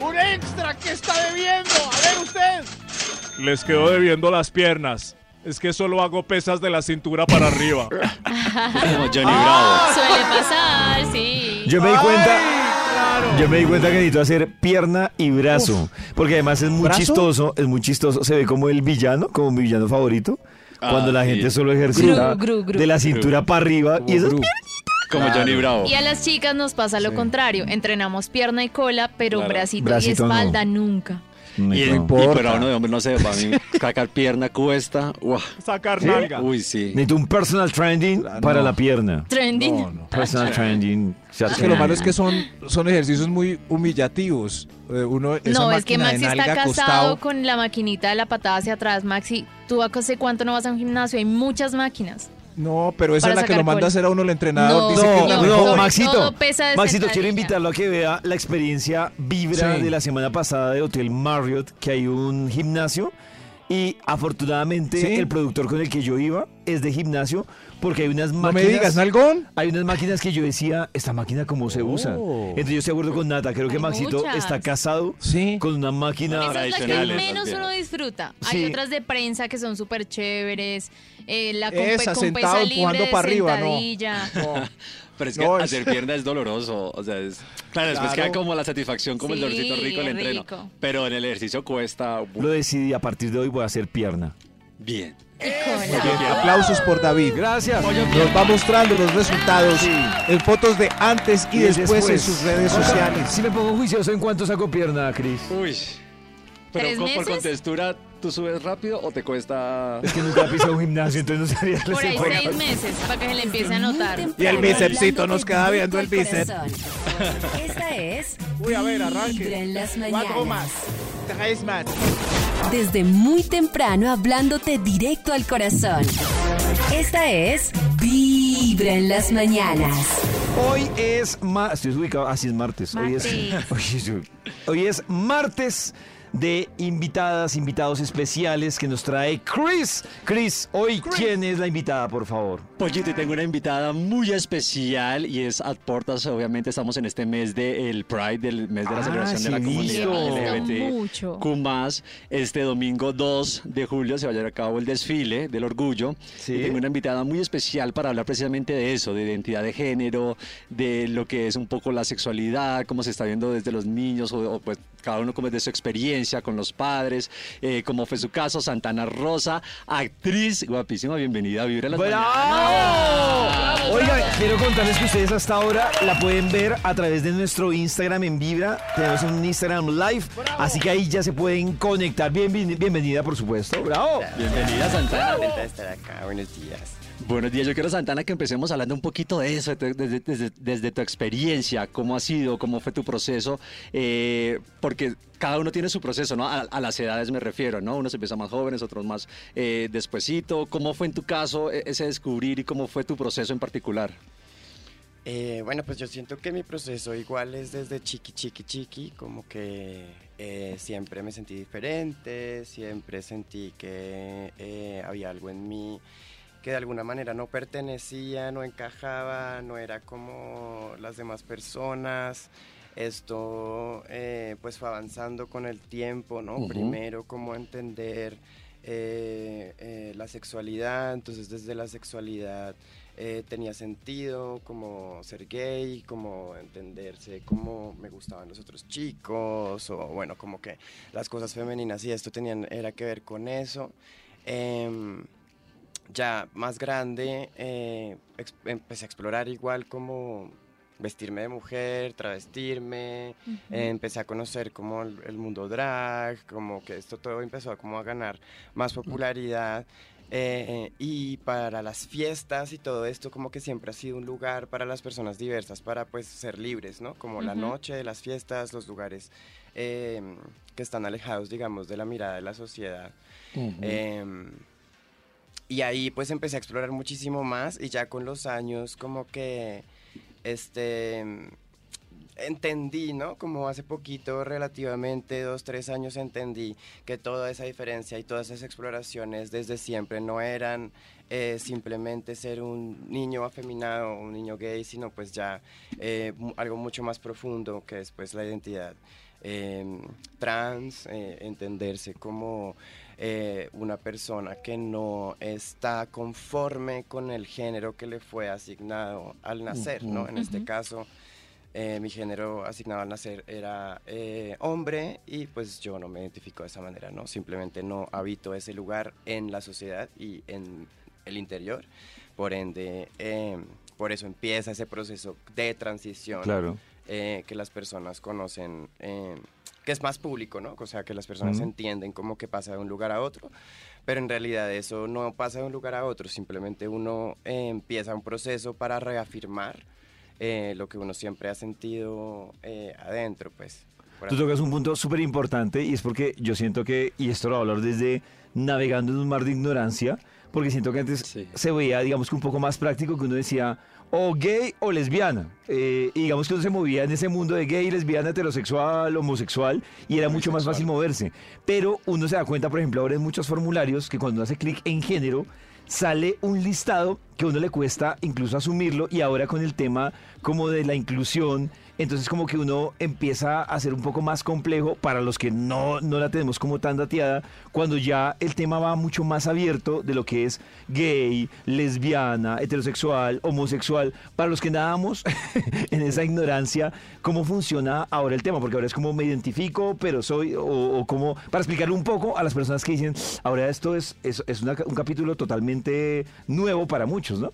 ¡Un extra! ¿Qué está debiendo? A ver usted. Les quedo debiendo las piernas. Es que solo hago pesas de la cintura para arriba. Como Johnny Bravo. Suele pasar, sí. Yo me di cuenta. Yo me di cuenta que necesito hacer pierna y brazo. Porque además es muy ¿Brazo? chistoso, es muy chistoso. Se ve como el villano, como mi villano favorito. Ah, cuando la sí. gente solo ejercita Gru, gru, gru. de la cintura para arriba. Y eso es Gru. Como Johnny Bravo. Y a las chicas nos pasa lo Sí. contrario. Entrenamos pierna y cola, pero Claro. bracito, Bracito y no. espalda Y, No y- pero a uno de hombre, no sé, para mí sacar pierna cuesta. uah. Sacar nalga. Uy, sí. Necesito un personal trending Ah, para no. la pierna. Trending. No, no. Personal trending. Es que lo malo es que son, son ejercicios muy humillativos. Eh, uno, esa No, es que Maxi está casado acostado, con la maquinita de la patada hacia atrás. Maxi, ¿tú hace cuánto no vas a un gimnasio? Hay muchas máquinas. No, pero esa es la que lo manda cola. a hacer a uno el entrenador. No, dice que No, no, no, Maxito. todo pesa de Maxito, quiero invitarlo a que vea la experiencia Vibra Sí. de la semana pasada de Hotel Marriott, que hay un gimnasio. Y afortunadamente Sí. el productor con el que yo iba es de gimnasio, porque hay unas No máquinas. me digas, ¿nalgón? Hay unas máquinas que yo decía, ¿esta máquina cómo se usa? Oh. Entonces yo estoy de acuerdo con Nata, creo que Hay Maxito muchas. está casado Sí. con una máquina. Esa es la que tradicionales, menos uno disfruta. Sí. Hay otras de prensa que son súper chéveres. eh, la con, Esa, con sentado, pesa libre empujando de para arriba, no. Pero es que No, es- hacer pierna es doloroso. O sea, es. Claro, después Claro. queda como la satisfacción, como el dolorcito rico el entreno. rico. Pero en el ejercicio cuesta. Lo decidí, a partir de hoy voy a hacer pierna. Bien. Aplausos por David. Gracias. Nos va mostrando los resultados en fotos de antes y, Y después, en sus redes sociales. Si me pongo juicioso, ¿en cuánto saco pierna, Cris? Uy. Pero ¿Tres con- por meses? contextura, ¿tú subes rápido o te cuesta.? Es que nunca pisado un gimnasio, entonces no sabría Por ahí seis meses para que se le empiece a notar. Y el bicepsito nos queda viendo el bíceps. Esta es Uy, a ver, arranque. Vibra en las Cuatro más. Tres más. Desde muy temprano hablándote directo al corazón. Esta es Vibra en las mañanas. Hoy es ma- Estoy ubicado. Así es martes. Hoy es, Martes. hoy, es, hoy es martes de invitadas, invitados especiales que nos trae Chris. Chris, hoy, ¿quién es la invitada, por favor? Pollito, y tengo una invitada muy especial y es Ad Portas. Obviamente estamos en este mes del Pride, del mes de la Ah, celebración sí, de la comunidad. LGBT. Este domingo 2 de julio se va a llevar a cabo el desfile del orgullo. Sí. Y tengo una invitada muy especial para hablar precisamente de eso, de identidad de género, de lo que es un poco la sexualidad, cómo se está viendo desde los niños o, o, pues cada uno como es de su experiencia con los padres, eh, como fue su caso, Santana Rosa, actriz guapísima, bienvenida a Vibra las Mañanas. ¡Bravo! Oiga, quiero contarles que ustedes hasta ahora la pueden ver a través de nuestro Instagram en Vibra. Tenemos un Instagram Live, así que ahí ya se pueden conectar. Bien, bien- bienvenida, por supuesto. ¡Bravo! Bienvenida Santana. Estar acá, buenos días. Buenos días, yo quiero Santana que empecemos hablando un poquito de eso, de- desde, tu experiencia, cómo ha sido, cómo fue tu proceso, eh, porque cada uno tiene su proceso, ¿no? A, las edades me refiero, ¿no? Unos empiezan más jóvenes, otros más eh. ¿Cómo fue en tu caso e- ese descubrir y cómo fue tu proceso en particular? Eh, bueno, pues yo siento que mi proceso igual es desde chiqui, chiqui, chiqui, como que eh, siempre me sentí diferente, siempre sentí que había algo en mí que de alguna manera no pertenecía, no encajaba, no era como las demás personas. Esto eh, pues fue avanzando con el tiempo, ¿no? Primero como entender eh, eh, la sexualidad, entonces desde la sexualidad tenía sentido como ser gay, como entenderse cómo me gustaban los otros chicos, o bueno, como que las cosas femeninas y esto tenían, era que ver con eso. Ya más grande, eh, empecé a explorar igual como vestirme de mujer, travestirme, eh, empecé a conocer como el, el mundo drag, como que esto todo empezó a como a ganar más popularidad. eh, y para las fiestas y todo esto como que siempre ha sido un lugar para las personas diversas para pues ser libres, ¿no? Como la noche, las fiestas, los lugares eh, que están alejados, digamos, de la mirada de la sociedad. Em, y ahí pues empecé a explorar muchísimo más y ya con los años como que este entendí, ¿no? Como hace poquito, relativamente dos, tres años, entendí que toda esa diferencia y todas esas exploraciones desde siempre no eran eh, simplemente ser un niño afeminado o un niño gay, sino pues ya eh, algo mucho más profundo que es pues la identidad eh, trans, eh, entenderse como eh, una persona que no está conforme con el género que le fue asignado al nacer, ¿no? En este caso, eh, mi género asignado al nacer era eh, hombre y pues yo no me identifico de esa manera, ¿no? Simplemente no habito ese lugar en la sociedad y en el interior. Por ende, eh, por eso empieza ese proceso de transición Claro. eh, que las personas conocen, eh, que es más público, ¿no? O sea, que las personas Ujú. entienden cómo que pasa de un lugar a otro, pero en realidad eso no pasa de un lugar a otro, simplemente uno eh, empieza un proceso para reafirmar eh, lo que uno siempre ha sentido eh, adentro, pues. por Tú tocas un punto súper importante y es porque yo siento que, y esto lo voy a hablar desde navegando en un mar de ignorancia, porque siento que antes Sí. se veía, digamos que un poco más práctico que uno decía o gay o lesbiana. Eh, y digamos que uno se movía en ese mundo de gay, lesbiana, heterosexual, homosexual, y era mucho más fácil moverse. Pero uno se da cuenta, por ejemplo, ahora en muchos formularios, que cuando uno hace clic en género, sale un listado que a uno le cuesta incluso asumirlo y ahora con el tema como de la inclusión, entonces como que uno empieza a ser un poco más complejo para los que no, no la tenemos como tan dateada, cuando ya el tema va mucho más abierto de lo que es gay, lesbiana, heterosexual, homosexual, para los que nadamos en esa ignorancia, cómo funciona ahora el tema, porque ahora es como me identifico, pero soy, o, o como, para explicarle un poco a las personas que dicen, ahora esto es, es, es un capítulo totalmente nuevo para muchos, ¿no?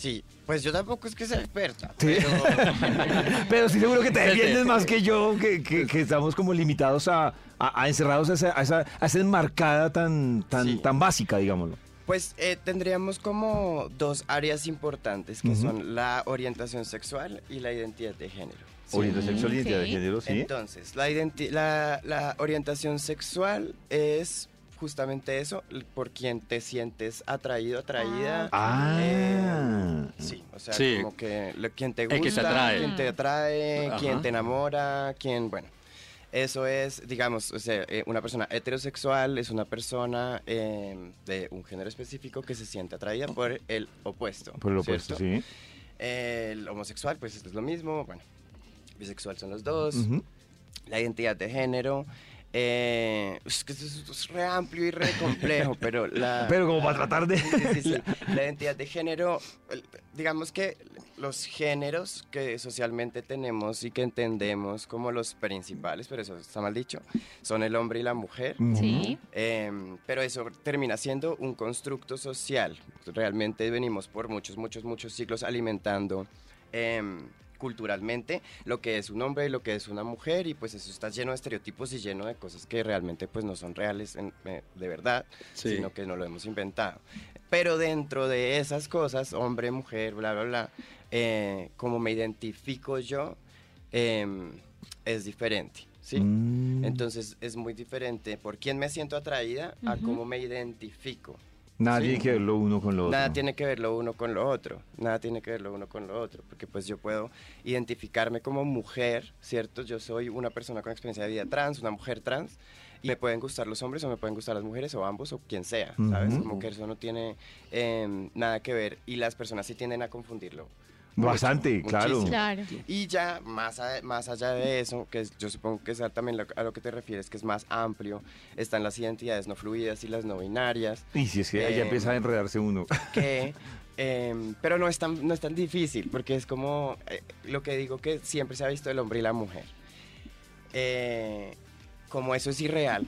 Sí, pues yo tampoco es que sea experta, Sí. pero... Pero sí seguro que te defiendes más que yo, que, que- que estamos como limitados a, a- a encerrados a esa, a esa, enmarcada tan, tan, Sí. tan básica, digámoslo. Pues eh, tendríamos como dos áreas importantes que son la orientación sexual y la identidad de género. ¿sí? Orientación sexual y identidad de género, sí. Entonces, la, la, la orientación sexual es justamente eso, por quien te sientes atraído, atraída. Ah. Eh, sí, o sea, Sí. como que lo- quien te El que te gusta, atrae. quien te atrae, Ajá. quien te enamora, quien, bueno. Eso es, digamos, o sea, eh, una persona heterosexual es una persona eh, de un género específico que se siente atraída por el opuesto. Por lo opuesto, ¿cierto? sí. El homosexual, pues es lo mismo, bueno, bisexual son los dos, la identidad de género. Eh, es que esto es, esto es re amplio y re complejo, pero la... Pero como para tratar de... Sí, sí, sí. La identidad de género, digamos que los géneros que socialmente tenemos y que entendemos como los principales, pero eso está mal dicho, son el hombre y la mujer. Sí. Em, pero eso termina siendo un constructo social. Realmente venimos por muchos, muchos, muchos siglos alimentando em, culturalmente lo que es un hombre y lo que es una mujer y pues eso está lleno de estereotipos y lleno de cosas que realmente pues no son reales en- eh, de verdad, Sí. sino que no lo hemos inventado. Pero dentro de esas cosas, hombre, mujer, bla, bla, bla, eh, como me identifico yo, em, es diferente. ¿sí? Mm. Entonces es muy diferente por quién me siento atraída a cómo me identifico. Nada Sí. tiene que ver lo uno con lo otro. Nada tiene que ver lo uno con lo otro, nada tiene que ver lo uno con lo otro, porque pues yo puedo identificarme como mujer, ¿cierto? Yo soy una persona con experiencia de vida trans, una mujer trans, y me pueden gustar los hombres o me pueden gustar las mujeres o ambos o quien sea, ¿sabes? Ujú. Como que eso no tiene em, nada que ver y las personas sí tienden a confundirlo. Bastante, Mucho, claro. Y ya más, a- más allá de eso, que es- yo supongo que es también lo- a lo que te refieres, que es más amplio, están las identidades no fluidas y las no binarias, Y si es que ahí ya Eh, empieza a enredarse uno. que, em, pero no es, tan, no es tan difícil, porque es como eh, lo que digo que siempre se ha visto el hombre y la mujer. Eh, como eso es irreal,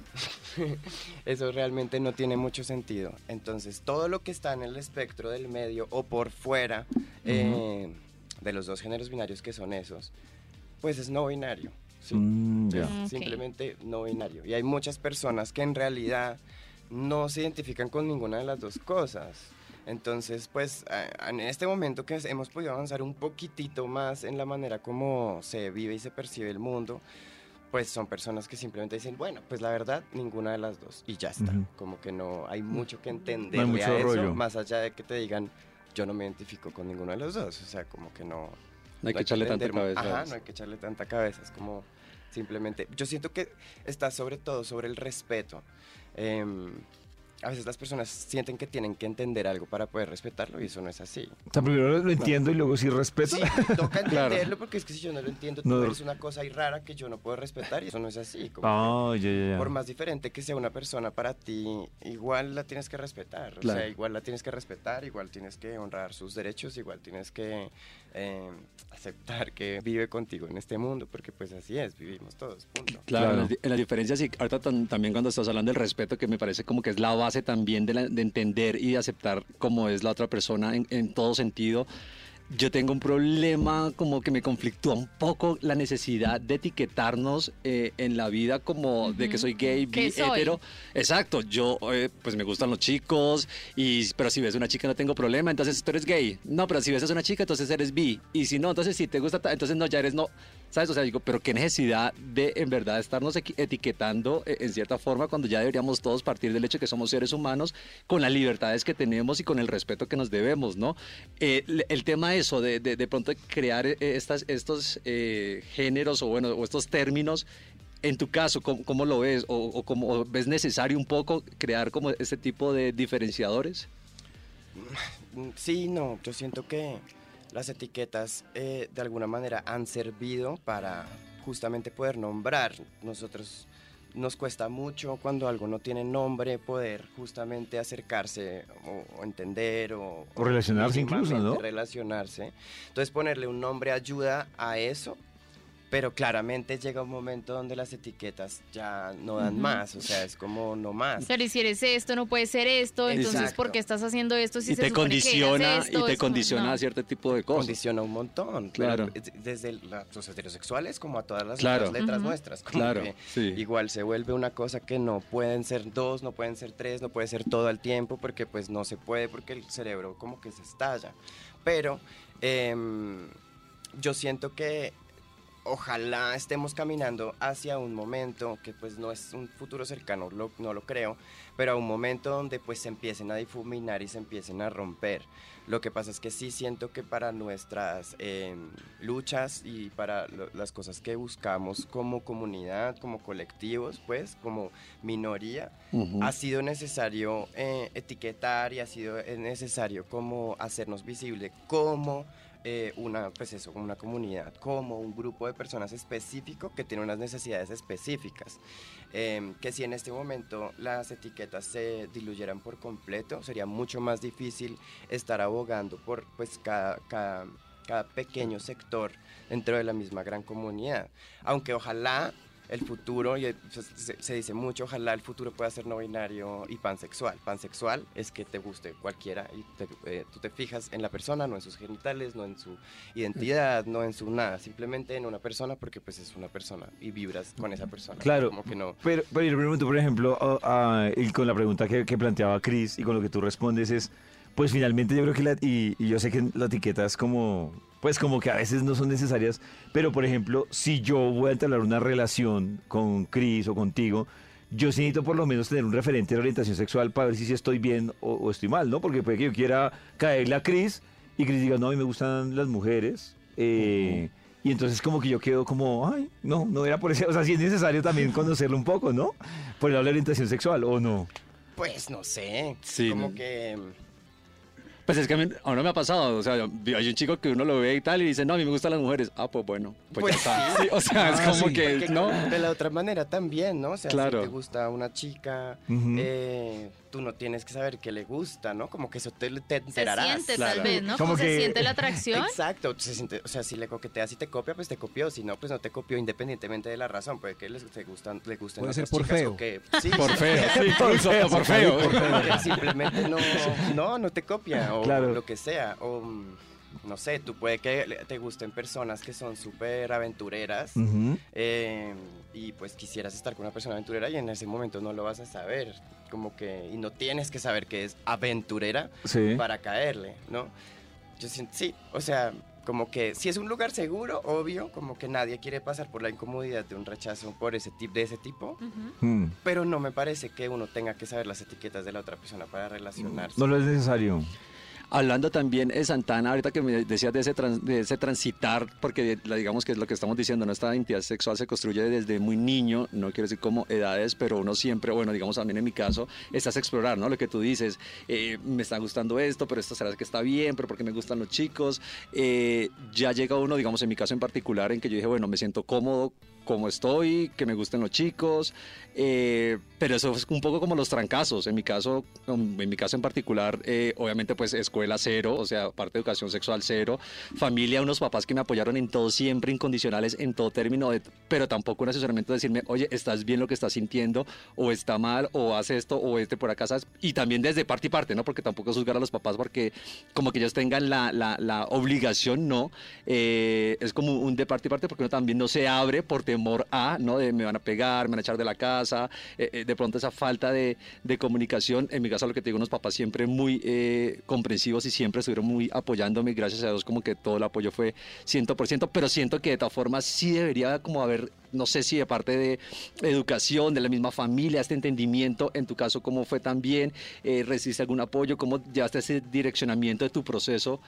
eso realmente no tiene mucho sentido. Entonces, todo lo que está en el espectro del medio o por fuera eh, de los dos géneros binarios que son esos, pues es no binario. ¿sí? Mm. Simplemente no binario. Y hay muchas personas que en realidad no se identifican con ninguna de las dos cosas. Entonces, pues a- en este momento que hemos podido avanzar un poquitito más en la manera como se vive y se percibe el mundo, pues son personas que simplemente dicen, bueno, pues la verdad, ninguna de las dos. Y ya está. Ujú. Como que no hay mucho que entender No hay mucho a eso, rollo. más allá de que te digan, yo no me identifico con ninguno de los dos. O sea, como que no... No hay que echarle tanta cabeza. Ajá, no hay que echarle tanta cabeza. Es como simplemente. Yo siento que está sobre todo sobre el respeto. Em, a veces las personas sienten que tienen que entender algo para poder respetarlo y eso no es así. O sea, primero lo entiendo y luego sí respeto. Sí, toca Claro. entenderlo porque es que si yo no lo entiendo, tú No. eres una cosa ahí rara que yo no puedo respetar y eso no es así. como ya. por más diferente que sea una persona para ti, igual la tienes que respetar. O sea, igual la tienes que respetar, igual tienes que honrar sus derechos, igual tienes que eh, aceptar que vive contigo en este mundo, porque pues así es, vivimos todos, punto. Claro, Claro. En, las, en las diferencias y ahorita tan- también cuando estás hablando del respeto, que me parece como que es la base también de, la- de entender y de aceptar cómo es la otra persona en, en todo sentido. Yo tengo un problema como que me conflictúa un poco la necesidad de etiquetarnos eh, en la vida como de que soy gay, ¿Qué bi, hetero. Exacto, yo eh, pues me gustan los chicos, y, pero si ves una chica no tengo problema, entonces tú eres gay. No, pero si ves a una chica entonces eres bi. Y si no, entonces si te gusta, ta- entonces no, ya eres no. ¿Sabes? O sea, digo, pero qué necesidad de en verdad estarnos etiquetando eh, en cierta forma cuando ya deberíamos todos partir del hecho que somos seres humanos con las libertades que tenemos y con el respeto que nos debemos, ¿no? Eh, el tema eso de, de, de pronto crear eh, estas, estos géneros o bueno, o estos términos en tu caso, ¿cómo, cómo lo ves? ¿O, o cómo ves necesario un poco crear como este tipo de diferenciadores? Sí, no, yo siento que las etiquetas eh, de alguna manera han servido para justamente poder nombrar. Nosotros nos cuesta mucho cuando algo no tiene nombre poder justamente acercarse o, o entender o, O relacionarse incluso, ¿no? Relacionarse. Entonces ponerle un nombre ayuda a eso. Pero claramente llega un momento donde las etiquetas ya no dan más, o sea, es como no más. Pero y si eres esto, no puede ser esto, entonces. ¿por qué estás haciendo esto si y se te supone que condiciona, esto? y te Es como, condiciona no. a cierto tipo de cosas. condiciona un montón. Claro. Desde los heterosexuales como a todas las Claro. otras letras Ujú. nuestras. Como Claro, que sí. Igual se vuelve una cosa que no pueden ser dos, no pueden ser tres, no puede ser todo al tiempo porque pues no se puede porque el cerebro como que se estalla. Pero em, yo siento que ojalá estemos caminando hacia un momento que pues no es un futuro cercano, lo- no lo creo, pero a un momento donde pues se empiecen a difuminar y se empiecen a romper. Lo que pasa es que sí siento que para nuestras eh, luchas y para lo- las cosas que buscamos como comunidad, como colectivos, pues como minoría, ha sido necesario eh, etiquetar y ha sido necesario como hacernos visible como eh, una, pues eso, una comunidad, como un grupo de personas específico que tiene unas necesidades específicas. Em, que si en este momento las etiquetas se diluyeran por completo, sería mucho más difícil estar abogando por pues cada, cada, cada pequeño sector dentro de la misma gran comunidad. Aunque ojalá el futuro, y eh, pues, se, se dice mucho, ojalá el futuro pueda ser no binario y pansexual. Pansexual es que te guste cualquiera y te- eh, tú te fijas en la persona, no en sus genitales, no en su identidad, no en su nada, simplemente en una persona porque pues es una persona y vibras con esa persona. Claro. Como que no. Pero, pero yo pregunto, por ejemplo, a- a- y con la pregunta que, que planteaba Chris y con lo que tú respondes es, pues finalmente yo creo que la, y, y yo sé que la etiqueta es como, pues como que a veces no son necesarias, pero por ejemplo, si yo voy a entablar una relación con Chris o contigo, yo sí necesito por lo menos tener un referente de orientación sexual para ver si estoy bien o, o estoy mal, ¿no? Porque puede que yo quiera caerle a Chris y Chris diga, no, a mí me gustan las mujeres. eh, Y entonces como que yo quedo como, ay, no, no era por eso. O sea, sí es necesario también conocerlo un poco, ¿no? Por el lado de la orientación sexual, ¿o no? Pues no sé. Sí, Como que. Pues es que a mí ahora me ha pasado, o sea, hay un chico que uno lo ve y tal y dice, no, a mí me gustan las mujeres. Ah, pues bueno, pues, Pues ya está. sí. O sea, es Ah, como sí. que, ¿no? De la otra manera también, ¿no? O sea, Claro. si te gusta una chica, eh, tú no tienes que saber qué le gusta, ¿no? Como que eso te, te Se enterarás. siente claro. tal vez, ¿no? Como Como se siente la atracción. Exacto, se siente- o sea, si le coqueteas y te copia, pues te copió, si no, pues no te copió independientemente de la razón, puede que les te gustan, le gusten Puede ser por chicas feo. que sí, Por sí, feo, sí, por feo, por feo. simplemente no, no, no te copia o Claro. lo que sea, o no sé, tú puede que te gusten personas que son súper aventureras eh, y pues quisieras estar con una persona aventurera y en ese momento no lo vas a saber, como que, y no tienes que saber que es aventurera Sí. para caerle, ¿no? Yo siento, sí, o sea, como que si es un lugar seguro, obvio, como que nadie quiere pasar por la incomodidad de un rechazo por ese tip de ese tipo. Mm. pero no me parece que uno tenga que saber las etiquetas de la otra persona para relacionarse. No lo es necesario. Hablando también de Santana, ahorita que me decías de ese, trans- de ese transitar, porque digamos que es lo que estamos diciendo, nuestra identidad sexual se construye desde muy niño, no quiero decir como edades, pero uno siempre, bueno, digamos también en mi caso, estás a explorar, ¿no? Lo que tú dices, eh, me está gustando esto, pero esto será que está bien, pero porque me gustan los chicos. Eh, ya llega uno, digamos en mi caso en particular, en que yo dije, bueno, me siento cómodo como estoy, que me gusten los chicos, eh, pero eso es un poco como los trancazos. En mi caso, um, en mi caso en particular, eh, obviamente pues escuela cero, o sea, parte de educación sexual cero, familia, unos papás que me apoyaron en todo, siempre incondicionales, en todo término, de- pero tampoco un asesoramiento de decirme, oye, estás bien lo que estás sintiendo, o está mal, o haz esto, o este por acá, ¿sabes? y también desde parte y parte, ¿no? Porque tampoco juzgar a los papás porque como que ellos tengan la, la, la obligación, no, eh, es como un de parte y parte porque uno también no se abre por temor a, ¿no? De me van a pegar, me van a echar de la casa, eh, eh, de pronto esa falta de, de comunicación, en mi caso lo que te digo, unos papás siempre muy eh, comprensivos y siempre estuvieron muy apoyándome, gracias a Dios como que todo el apoyo fue 100%, pero siento que de todas formas sí debería como haber, no sé si de parte de educación, de la misma familia, este entendimiento, en tu caso cómo fue también, eh, algún apoyo, cómo llevaste ese direccionamiento de tu proceso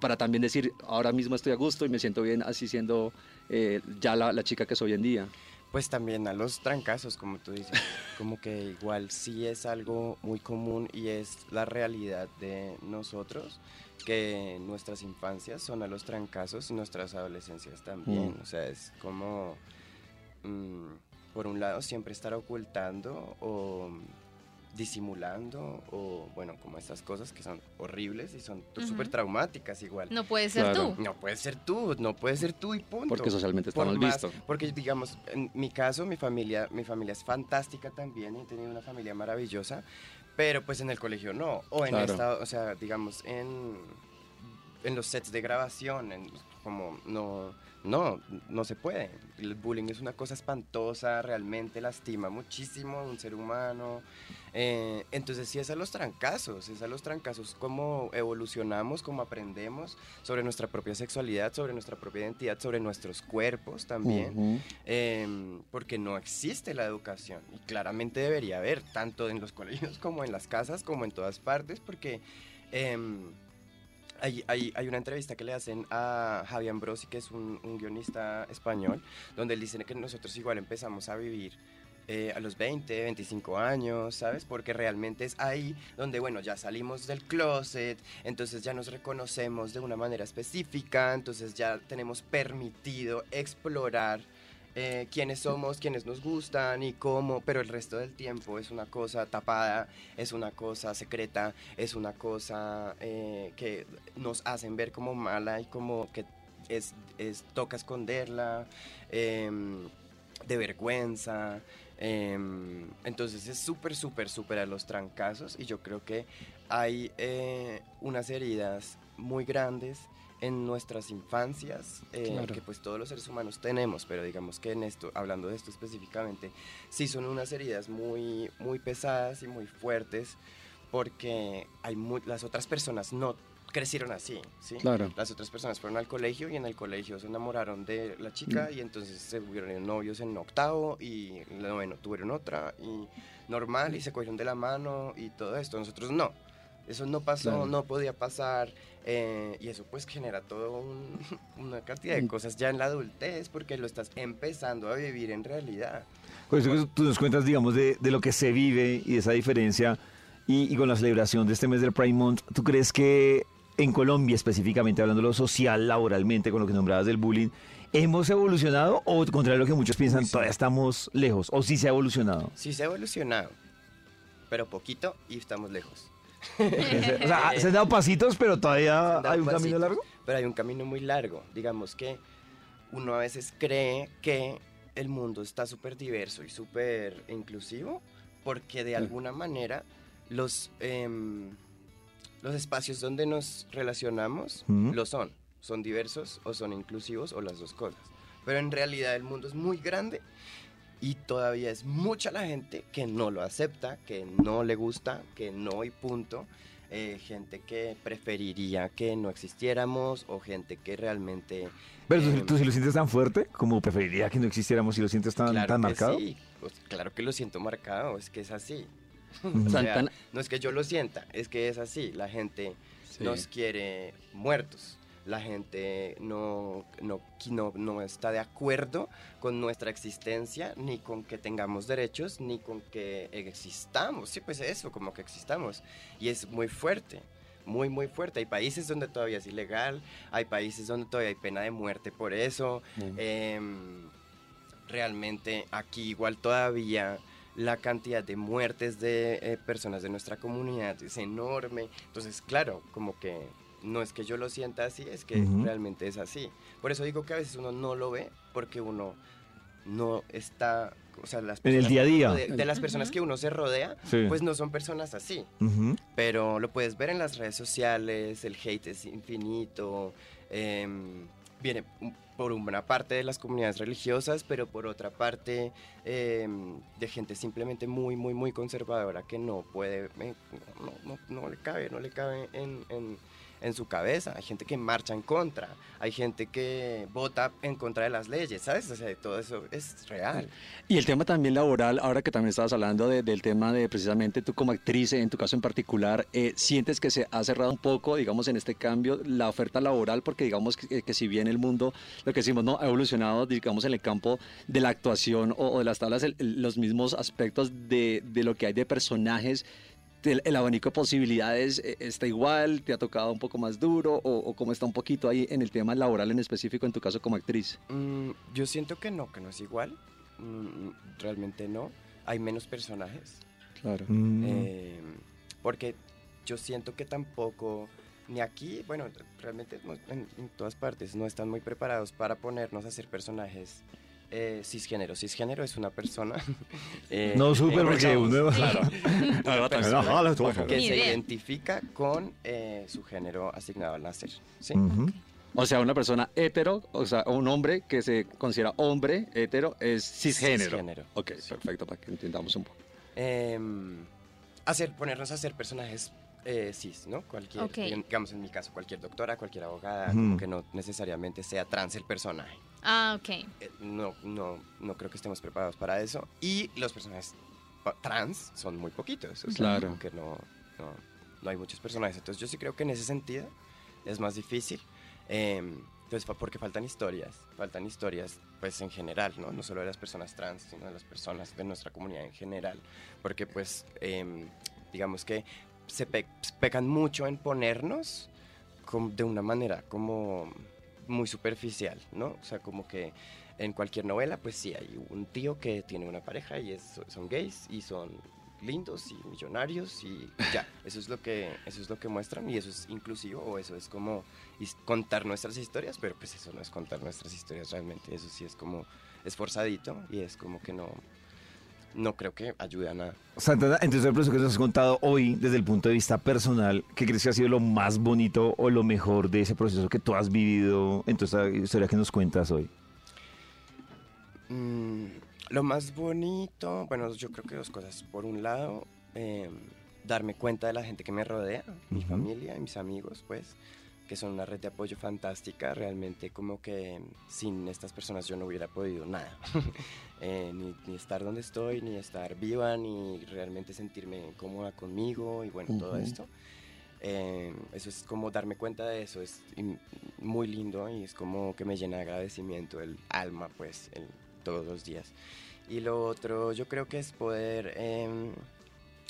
para también decir, ahora mismo estoy a gusto y me siento bien así siendo eh, ya la, la chica que soy hoy en día. Pues también a los trancazos, como tú dices, como que igual sí es algo muy común y es la realidad de nosotros, que nuestras infancias son a los trancazos y nuestras adolescencias también. Mm. O sea, es como, mm, por un lado, siempre estar ocultando o disimulando o, bueno, como estas cosas que son horribles y son Ujú. súper traumáticas igual. No puede ser Claro. tú. No puede ser tú, no puede ser tú y punto. Porque socialmente está Por mal más- visto. Porque digamos, en mi caso, mi familia, mi familia es fantástica también, he tenido una familia maravillosa, pero pues en el colegio no, o en Claro. esta, o sea, digamos, en, en los sets de grabación, en, como no, no, no se puede. El bullying es una cosa espantosa, realmente lastima muchísimo a un ser humano. Eh, entonces sí es a los trancazos, es a los trancazos cómo evolucionamos, cómo aprendemos sobre nuestra propia sexualidad, sobre nuestra propia identidad, sobre nuestros cuerpos también, em, porque no existe la educación y claramente debería haber, tanto en los colegios como en las casas, como en todas partes, porque... em, hay, hay, hay una entrevista que le hacen a Javi Ambrosi, que es un, un guionista español, donde él dice que nosotros igual empezamos a vivir eh, a los 20, 25 años, ¿sabes? Porque realmente es ahí donde, bueno, ya salimos del closet, entonces ya nos reconocemos de una manera específica, entonces ya tenemos permitido explorar eh, quiénes somos, quiénes nos gustan y cómo, pero el resto del tiempo es una cosa tapada, es una cosa secreta, es una cosa eh, que nos hacen ver como mala y como que es, toca esconderla, em, de vergüenza. em, entonces es súper, súper, súper a los trancazos y yo creo que hay eh, unas heridas muy grandes en nuestras infancias, eh, Claro. que pues todos los seres humanos tenemos, pero digamos que en esto, hablando de esto específicamente, sí son unas heridas muy, muy pesadas y muy fuertes, porque hay mu- las otras personas no crecieron así, ¿sí? Claro. Las otras personas fueron al colegio y en el colegio se enamoraron de la chica y entonces se tuvieron novios en octavo y en noveno tuvieron otra y normal y se cogieron de la mano y todo esto. Nosotros no. Eso no pasó, Claro. no podía pasar eh, y eso pues genera todo un- una cantidad de cosas ya en la adultez porque lo estás empezando a vivir en realidad. Por eso tú nos cuentas, digamos, de, de lo que se vive y esa diferencia. Y, y con la celebración de este mes del Prime Month, ¿tú crees que en Colombia, específicamente hablando de lo social, laboralmente, con lo que nombrabas del bullying, hemos evolucionado o, contrario a lo que muchos piensan, todavía estamos lejos? ¿O sí se ha evolucionado? Sí se ha evolucionado. pero poquito y estamos lejos. O sea, se han dado pasitos, pero todavía hay un camino largo. Pero hay un camino muy largo. Digamos que uno a veces cree que el mundo está súper diverso y súper inclusivo porque de alguna manera los, em, los espacios donde nos relacionamos lo son. Son diversos o son inclusivos o las dos cosas. Pero en realidad el mundo es muy grande y todavía es mucha la gente que no lo acepta, que no le gusta, que no y punto. Eh, gente que preferiría que no existiéramos o gente que realmente... Pero tú, tú sí lo sientes tan fuerte como preferiría que no existiéramos si lo sientes tan, claro tan marcado. sí, pues, claro que lo siento marcado, es que es así. O sea, no es que yo lo sienta, es que es así. La gente Sí. nos quiere muertos. La gente no, no, no, no está de acuerdo con nuestra existencia, ni con que tengamos derechos, ni con que existamos. Sí, pues eso, como que existamos. Y es muy fuerte, muy, muy fuerte. Hay países donde todavía es ilegal, hay países donde todavía hay pena de muerte por eso. Em, realmente aquí igual todavía la cantidad de muertes de eh, personas de nuestra comunidad es enorme. Entonces, claro, como que no es que yo lo sienta así, es que realmente es así. Por eso digo que a veces uno no lo ve porque uno no está, o sea, las En el personas día a día. de las personas que uno se rodea, Sí. pues no son personas así pero lo puedes ver en las redes sociales, el hate es infinito, em, viene por una parte de las comunidades religiosas, pero por otra parte em, de gente simplemente muy, muy, muy conservadora que no puede, eh, no, no- no le cabe, no le cabe en, en- en su cabeza. Hay gente que marcha en contra, hay gente que vota en contra de las leyes, ¿sabes? O sea, todo eso es real. Y el tema también laboral, ahora que también estabas hablando de- del tema de precisamente tú como actriz, en tu caso en particular, eh, ¿sientes que se ha cerrado un poco, digamos, en este cambio la oferta laboral? Porque digamos que, si bien el mundo, lo que decimos, ¿no? Ha evolucionado, digamos, en el campo de la actuación o, de las tablas, los mismos aspectos de, de lo que hay de personajes. El, el abanico de posibilidades eh, está igual, te ha tocado un poco más duro o, o cómo está un poquito ahí en el tema laboral en específico en tu caso como actriz. Mm, yo siento que no, que no es igual. Mm, realmente no. Hay menos personajes. Claro. Mm. Eh, porque yo siento que tampoco, ni aquí, bueno, realmente en, en todas partes no están muy preparados para ponernos a hacer personajes eh, cisgénero. Cisgénero es una persona. eh, No, súper, eh, porque uno- Claro. Que se identifica con eh, su género asignado al nacer. ¿sí? O sea, una persona hetero, o sea, un hombre que se considera hombre hetero es cisgénero. Cisgénero. Ok, perfecto, para que entendamos un poco. Em, hacer, ponernos a hacer personajes eh, cis, ¿no? Cualquier, Ok. digamos en mi caso, cualquier doctora, cualquier abogada, como que no necesariamente sea trans el personaje. Ah, ok. Eh, no, no, no creo que estemos preparados para eso. Y los personajes trans son muy poquitos. O sea, Claro. como que no, no, no hay muchos personajes. Entonces yo sí creo que en ese sentido es más difícil. em, pues porque faltan historias, faltan historias pues en general, ¿no? No solo de las personas trans, sino de las personas de nuestra comunidad en general. Porque pues em, digamos que se pe- pecan mucho en ponernos de una manera como muy superficial, ¿no? O sea, como que en cualquier novela, pues sí, hay un tío que tiene una pareja y es- son gays y son lindos y millonarios y ya, eso es lo que eso es lo que muestran y eso es inclusivo o eso es como contar nuestras historias, pero pues eso no es contar nuestras historias realmente, eso sí es como esforzadito y es como que no no creo que ayude a nada. Santana, entonces el proceso que nos has contado hoy, desde el punto de vista personal, ¿qué crees que ha sido lo más bonito o lo mejor de ese proceso que tú has vivido en esta historia que nos cuentas hoy? Mm, lo más bonito, bueno, yo creo que dos cosas. Por un lado, eh, darme cuenta de la gente que me rodea, mi familia y mis amigos, pues, que son una red de apoyo fantástica. Realmente como que sin estas personas yo no hubiera podido nada. Eh, ni, ni estar donde estoy, ni estar viva, ni realmente sentirme cómoda conmigo y bueno, todo esto. Eh, eso es como darme cuenta de eso, es muy lindo y es como que me llena de agradecimiento el alma, pues, el- todos los días. Y lo otro, yo creo que es poder em,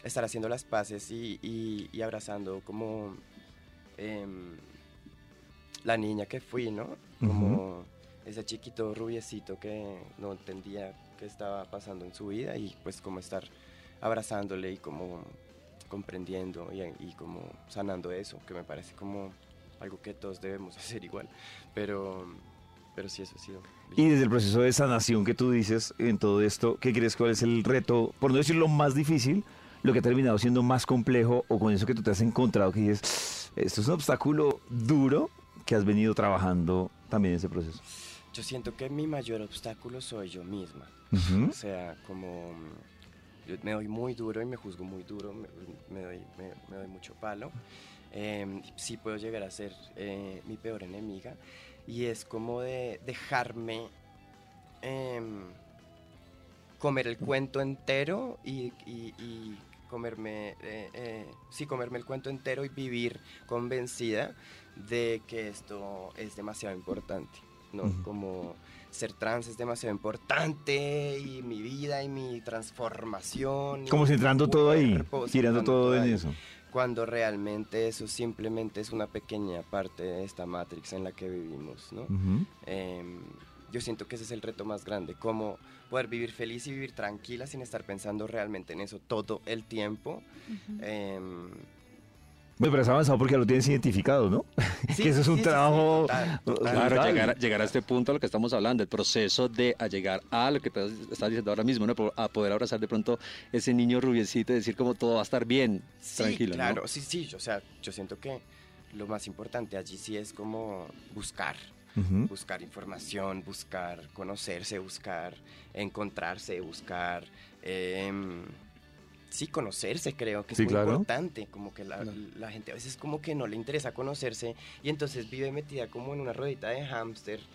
estar haciendo las paces y, y- y abrazando como em, la niña que fui, ¿no? Como ese chiquito rubiecito que no entendía qué estaba pasando en su vida y pues como estar abrazándole y como comprendiendo y, y como sanando eso, que me parece como algo que todos debemos hacer igual. Pero, pero sí, eso ha sido. Y desde el proceso de sanación que tú dices en todo esto, ¿qué crees cuál es el reto, por no decir lo más difícil, lo que ha terminado siendo más complejo o con eso que tú te has encontrado que dices, esto es un obstáculo duro que has venido trabajando también ese proceso? Yo siento que mi mayor obstáculo soy yo misma. O sea, como yo me doy muy duro y me juzgo muy duro, me, me doy, me, me doy mucho palo. Eh, sí puedo llegar a ser eh, mi peor enemiga y es como de dejarme em, comer el cuento entero y, y- y comerme, eh, eh, sí, comerme el cuento entero y vivir convencida de que esto es demasiado importante, ¿no? Como ser trans es demasiado importante y mi vida y mi transformación. y Como centrando todo ahí, girando todo en ahí, eso. Cuando realmente eso simplemente es una pequeña parte de esta Matrix en la que vivimos, ¿no? Em, yo siento que ese es el reto más grande, cómo poder vivir feliz y vivir tranquila sin estar pensando realmente en eso todo el tiempo. Em, Bueno, pero has avanzado porque ya lo tienes identificado, ¿no? Sí, que eso es un sí, sí, sí, trabajo total, total. Claro, llegar, a- llegar a este punto a lo que estamos hablando, el proceso de a llegar a lo que te estás diciendo ahora mismo, ¿no? a poder abrazar de pronto ese niño rubiecito y decir como todo va a estar bien, Sí, tranquilo. ¿no? claro, sí, sí, o sea, yo siento que lo más importante allí sí es como buscar, buscar información, buscar conocerse, buscar encontrarse, buscar, em, sí, conocerse creo que es Sí, muy claro. importante, como que la, la gente a veces como que no le interesa conocerse y entonces vive metida como en una ruedita de hámster.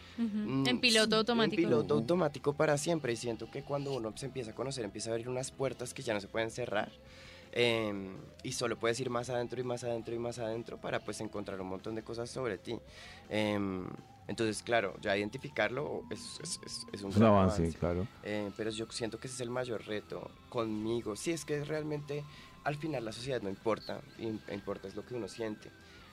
Mm, En piloto automático. En piloto automático para siempre y siento que cuando uno se empieza a conocer empieza a abrir unas puertas que ya no se pueden cerrar. em, y solo puedes ir más adentro y más adentro y más adentro para pues encontrar un montón de cosas sobre ti. Em, entonces, claro, ya identificarlo es, es- es- es un gran avance, claro. Eh, pero yo siento que ese es el mayor reto conmigo. Sí, es que realmente al final la sociedad no importa, im- importa es lo que uno siente.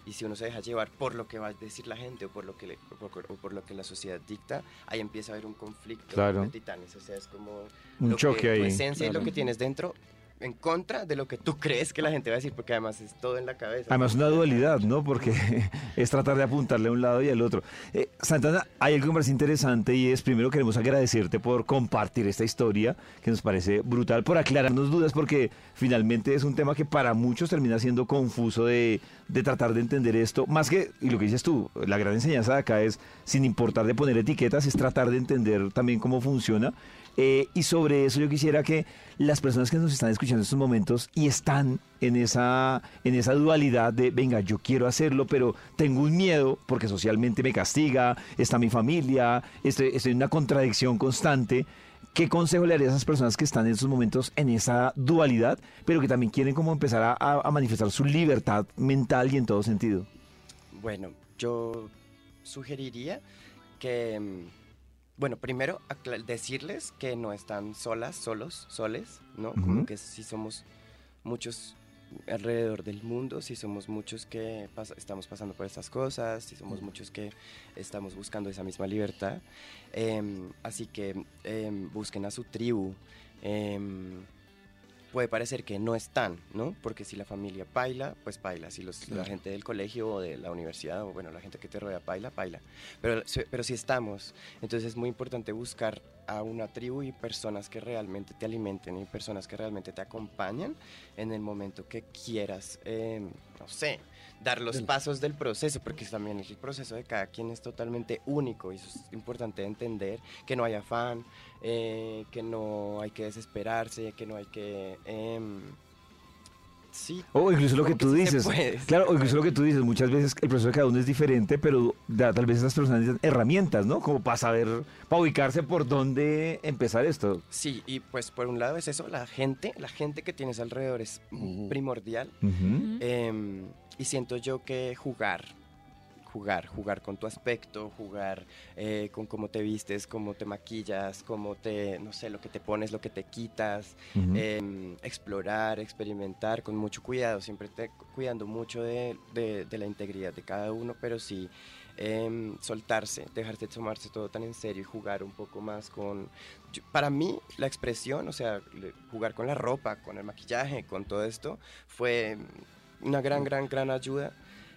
Y si uno se deja llevar por lo que va a decir la gente o por lo que, le- o por, o por lo que la sociedad dicta, ahí empieza a haber un conflicto Claro. de titanes. O sea, es como Un lo que- choque tu ahí, esencia y lo claro. que tienes dentro en contra de lo que tú crees que la gente va a decir, porque además es todo en la cabeza. Además, una dualidad, ¿no? Porque es tratar de apuntarle a un lado y al otro. Eh, Santana, hay algo que me parece interesante y es, primero queremos agradecerte por compartir esta historia, que nos parece brutal, por aclararnos dudas, porque finalmente es un tema que para muchos termina siendo confuso de, de tratar de entender esto. Más que, y lo que dices tú, la gran enseñanza de acá es, sin importar de poner etiquetas, es tratar de entender también cómo funciona. Eh, y sobre eso yo quisiera que las personas que nos están escuchando en estos momentos y están en esa, en esa dualidad de, venga, yo quiero hacerlo, pero tengo un miedo porque socialmente me castiga, está mi familia, estoy, en una contradicción constante. ¿Qué consejo le haría a esas personas que están en estos momentos en esa dualidad, pero que también quieren como empezar a, a- a manifestar su libertad mental y en todo sentido? Bueno, yo sugeriría que, mm, bueno, primero decirles que no están solas, solos, soles, ¿no? Como que si somos muchos alrededor del mundo, si somos muchos que pas- estamos pasando por estas cosas, si somos muchos que estamos buscando esa misma libertad. Em, así que em, busquen a su tribu. em, puede parecer que no están, ¿no? Porque si la familia baila, pues baila. Si los, la gente del colegio o de la universidad, o bueno, la gente que te rodea baila, baila. Pero, si- pero si estamos, entonces es muy importante buscar a una tribu y personas que realmente te alimenten y personas que realmente te acompañan en el momento que quieras, eh, no sé, dar los pasos del proceso, porque también el proceso de cada quien es totalmente único y eso es importante entender, que no hay afán, eh, que no hay que desesperarse, que no hay que... em, sí. O incluso lo que tú dices. sí claro, o incluso lo que tú dices. Muchas veces el proceso de cada uno es diferente, pero da- tal vez esas personas necesitan herramientas, ¿no? Como para saber, para ubicarse por dónde empezar esto. Sí, y pues por un lado es eso, la gente, la gente que tienes alrededor es primordial. Em, y siento yo que jugar, jugar, jugar con tu aspecto, jugar eh, con cómo te vistes, cómo te maquillas, cómo te, no sé, lo que te pones, lo que te quitas, Ujú. em, explorar, experimentar con mucho cuidado, siempre te, cuidando mucho de, de- de la integridad de cada uno, pero sí em, soltarse, dejarse de tomarse todo tan en serio y jugar un poco más con... yo- para mí, la expresión, o sea, jugar con la ropa, con el maquillaje, con todo esto, fue una gran, gran, gran ayuda.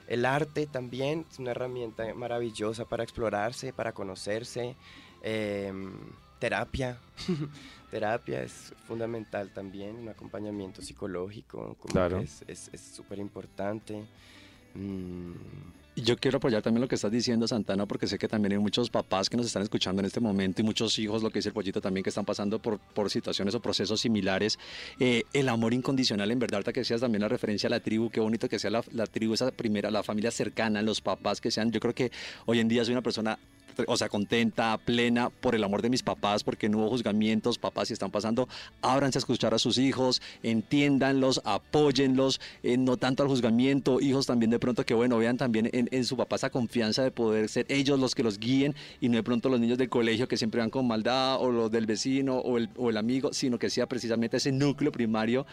El arte también es una herramienta maravillosa para explorarse, para conocerse. Em, terapia. terapia es fundamental también, un acompañamiento psicológico como Claro. que es- es es súper importante. Mm, yo quiero apoyar también lo que estás diciendo, Santana, porque sé que también hay muchos papás que nos están escuchando en este momento y muchos hijos, lo que dice el pollito también, que están pasando por, por situaciones o procesos similares. Eh, el amor incondicional, en verdad, que decías también la referencia a la tribu, qué bonito que sea la, la tribu, esa primera, la familia cercana, los papás que sean. Yo creo que hoy en día soy una persona o sea, contenta, plena por el amor de mis papás, porque no hubo juzgamientos, papás si están pasando, ábranse a escuchar a sus hijos, entiéndanlos, apóyenlos, eh, no tanto al juzgamiento, hijos también de pronto que bueno, vean también en, en su papá esa confianza de poder ser ellos los que los guíen y no de pronto los niños del colegio que siempre van con maldad o los del vecino o el, o el amigo, sino que sea precisamente ese núcleo primario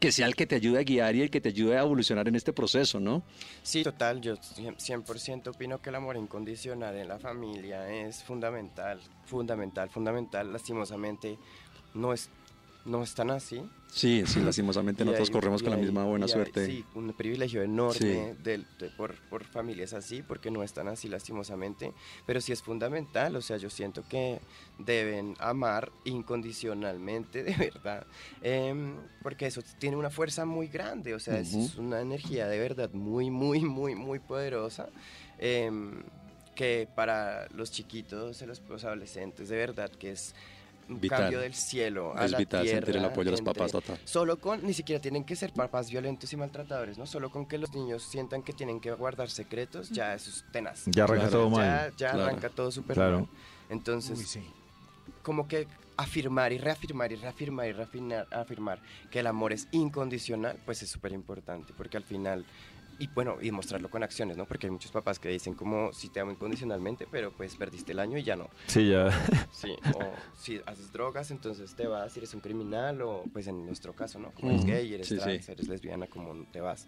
que sea el que te ayude a guiar y el que te ayude a evolucionar en este proceso, ¿no? Sí, total, yo cien- 100% opino que el amor incondicional en la familia es fundamental, fundamental, fundamental. Lastimosamente no es, no es tan así. Sí, sí, lastimosamente nosotros hay- corremos con la hay- misma buena hay- suerte. sí, un privilegio enorme Sí. del- de- por, por familias así, porque no están así lastimosamente, pero sí es fundamental, o sea, yo siento que deben amar incondicionalmente, de verdad, em, porque eso tiene una fuerza muy grande, o sea, es- Ujú. es una energía de verdad muy, muy, muy, muy poderosa. em, que para los chiquitos, los, los adolescentes, de verdad que es un Vital. cambio del cielo a Es la vital sentir el tierra apoyo de los papás, total. Solo con, ni siquiera tienen que ser papás violentos y maltratadores, ¿no? Solo con que los niños sientan que tienen que guardar secretos, ya eso es tenaz. Ya arranca Claro. todo mal. Ya, ya Claro. arranca todo súper Claro. mal. Entonces, Uy, sí. como que afirmar y reafirmar y reafirmar y reafirmar, afirmar que el amor es incondicional, pues es súper importante, porque al final, y bueno, y mostrarlo con acciones, ¿no? Porque hay muchos papás que dicen como, si te amo incondicionalmente, pero pues perdiste el año y ya no. Sí, ya. Sí, o si haces drogas, entonces te vas, si eres un criminal, o pues en nuestro caso, ¿no? Como eres gay, eres Sí, trans, sí. eres lesbiana, como te vas.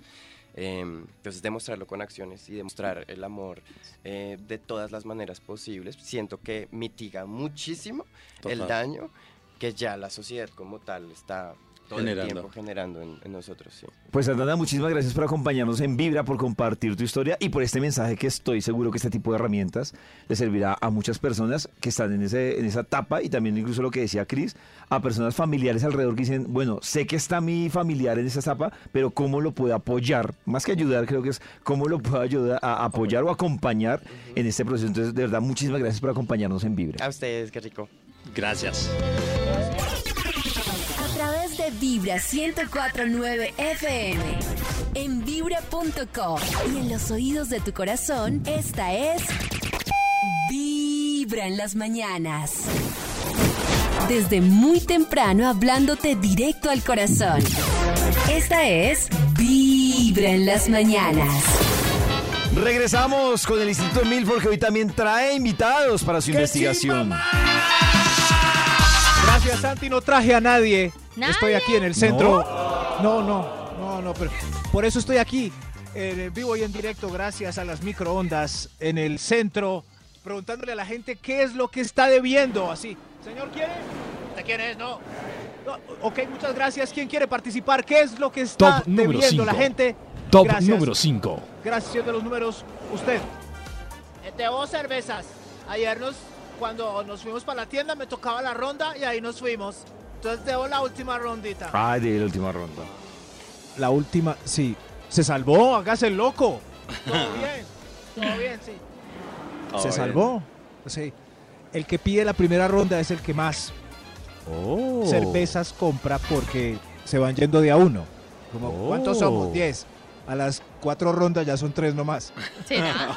Em, entonces demostrarlo con acciones y demostrar el amor eh, de todas las maneras posibles, siento que mitiga muchísimo el daño que ya la sociedad como tal está todo Generando. el tiempo generando en, en nosotros, sí. Pues Santana, muchísimas gracias por acompañarnos en Vibra, por compartir tu historia y por este mensaje que estoy seguro que este tipo de herramientas le servirá a muchas personas que están en, ese, en esa etapa y también incluso lo que decía Cris, a personas familiares alrededor que dicen, bueno, sé que está mi familiar en esa etapa, pero ¿cómo lo puedo apoyar? Más que ayudar, creo que es cómo lo puedo ayudar a apoyar o acompañar en este proceso. Entonces, de verdad, muchísimas gracias por acompañarnos en Vibra. A ustedes, qué rico. Gracias. De Vibra 1049 FM. En vibra.com. Y en los oídos de tu corazón, esta es. Vibra en las mañanas. Desde muy temprano hablándote directo al corazón. Esta es Vibra en las mañanas. Regresamos con el Instituto Milford que hoy también trae invitados para su investigación. Gracias, Santi. No traje a nadie. ¿Nadie? Estoy aquí en el centro. No, no, no, no, pero por eso estoy aquí. En vivo y en directo, gracias a las microondas en el centro, preguntándole a la gente qué es lo que está debiendo. Así, señor, ¿quiere? ¿De quién es? No. No, ok, muchas gracias. ¿Quién quiere participar? ¿Qué es lo que está Top debiendo la cinco. gente? Top Gracias. número 5. Gracias, señor de los números. Usted. Eh, Debo cervezas. Ayer nos, cuando nos fuimos para la tienda, me tocaba la ronda y ahí nos fuimos. Entonces debo la última rondita. Ay, de la última ronda. La última, sí. Se salvó, hágase el loco. Todo bien. Todo bien, sí. Se bien. salvó. Sí. El que pide la primera ronda es el que más Oh. cervezas compra porque se van yendo de a uno. Como, Oh. ¿Cuántos somos? Diez. A las cuatro rondas ya son tres nomás. ¿Será?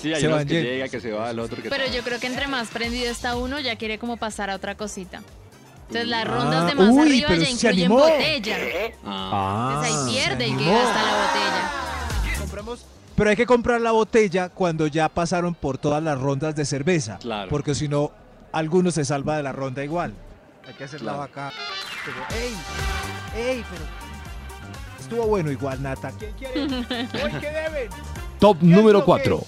Sí, hay Se unos que llega, que se va, el otro que... Pero yo creo que entre más prendido está uno, ya quiere como pasar a otra cosita. Entonces las Ah, rondas de más uy, arriba pero ya se incluyen animó. botella. Ah. Entonces ahí pierde el que gasta la botella. Compremos. Pero hay que comprar la botella cuando ya pasaron por todas las rondas de cerveza. Claro. Porque si no, alguno se salva de la ronda igual. Hay que hacer Claro. la vaca. Pero, ¡Ey! ¡Ey! Pero. Estuvo bueno igual, Nata. ¿Quién quiere? ¿Hoy qué deben? Top ¿Qué es número lo que- 4.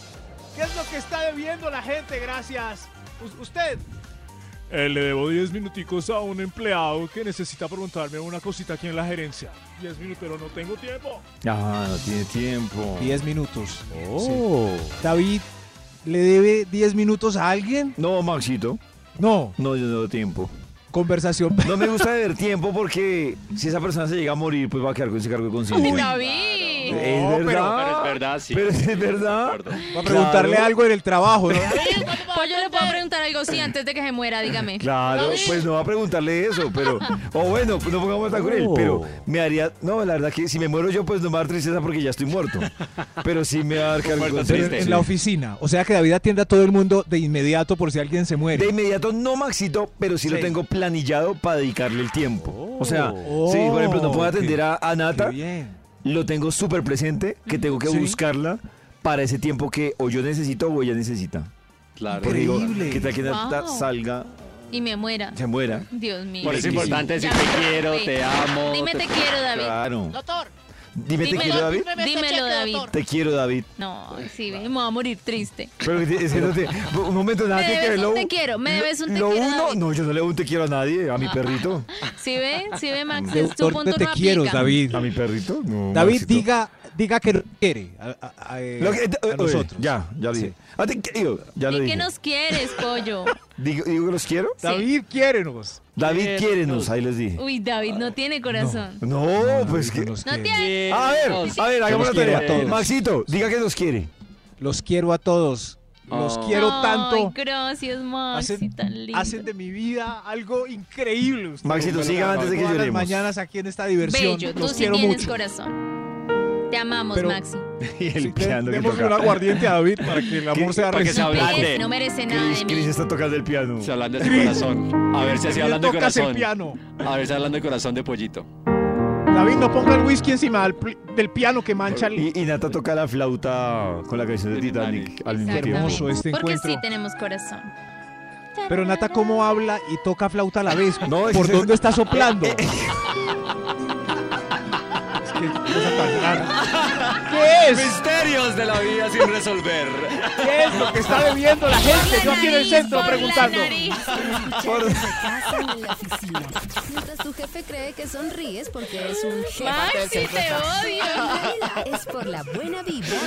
que está debiendo la gente? Gracias. U- usted. Eh, le debo 10 minuticos a un empleado que necesita preguntarme una cosita aquí en la gerencia. 10 minutos, pero no tengo tiempo. Ah, no tiene tiempo. 10 minutos. Oh. David, ¿le debe 10 minutos a alguien? No, Maxito. No. No, yo no tengo tiempo. Conversación. No me gusta ver tiempo porque si esa persona se llega a morir, pues va a quedar con ese cargo de conciencia. David. Es No, pero- verdad. Pero es verdad, sí. Pero es verdad. Va a preguntarle Claro. algo en el trabajo, ¿no? Pues yo le puedo preguntar algo, sí, antes de que se muera, dígame. Claro, pues no va a preguntarle eso, pero. O bueno, pues no pongamos tan cruel, pero me haría. No, la verdad que si me muero yo, pues no me va a dar tristeza porque ya estoy muerto. Pero sí me va a dar cargo de Muerto en la oficina. O sea que David atiende a todo el mundo de inmediato por si alguien se De muere. inmediato no Maxito, pero sí, lo Sí. tengo planillado para dedicarle el tiempo. O sea, Oh. sí, por ejemplo, no puedo atender a, a Qué Nata, bien. Lo tengo súper presente, que tengo que Sí. buscarla para ese tiempo que o yo necesito o ella necesita. Claro. Porque digo, Increíble. que tal que Wow. salga, Y me muera. se muera. Dios mío. Por eso es importante decir te quiero, te amo. Dime te quiero, David. Claro. Doctor. Dime, te quiero, David. Dímelo, David. Te quiero, David. No, sí, me voy a morir triste. Pero es que no te- un momento, nada tiene que ver te quiero, me debes un te lo quiero, uno, David. no, yo no le doy un te quiero a nadie, a mi perrito. ¿Sí ve? ¿Sí ve, Max? Es tu punto de te no quiero, aplica. David. ¿A mi perrito? No, David, Maxito. diga, diga que quiere a, a- a- eh, Lo que- a oye, nosotros. Ya, ya lo Sí. dije. Ah, te- ¿qué digo? Ya lo ¿Y dije. qué nos quieres, pollo? Digo, digo que los quiero. David, quiérenos. David, Quiero. quiérenos, ahí les dije. Uy, David no tiene corazón. No, pues que... Nos No quiere. tiene. A ver, a ver, hagamos la quiero tarea. a todos. Maxito, diga que nos quiere. Los quiero a todos. Los Oh. quiero Ay, tanto. gracias, Maxi, Hacen, tan lindo. hacen de mi vida algo increíble. ustedes. Maxito, siga antes de que lloremos. mañanas aquí en esta diversión. Bello, tú sí quiero tienes mucho. corazón. Te amamos, Pero- Maxi. Y el Sí, piano que Démosle un toca. aguardiente a David para que el amor sea para que se ablande. No merece nada Chris, de Chris mí. está tocando el piano. Se hablando de corazón. A ver si así hablando de tocas el corazón. piano. A ver si hablando de corazón de pollito. David, no ponga el whisky encima del, piano que mancha el... Y, y Nata toca la flauta con la canción de Titanic al mismo tiempo. hermoso este Porque encuentro. sí tenemos corazón. Pero Nata, ¿cómo habla y toca flauta a la vez? No, ¿Por dónde está soplando? Que cosa tan rara. ¿Qué es? Misterios de la vida sin resolver. ¿Qué es lo que está debiendo la gente? Yo aquí en el centro Por la preguntando. casa o en la oficina. Mientras tu jefe cree que sonríes porque es un jefe. Maxi, te odio. Es por la buena vibra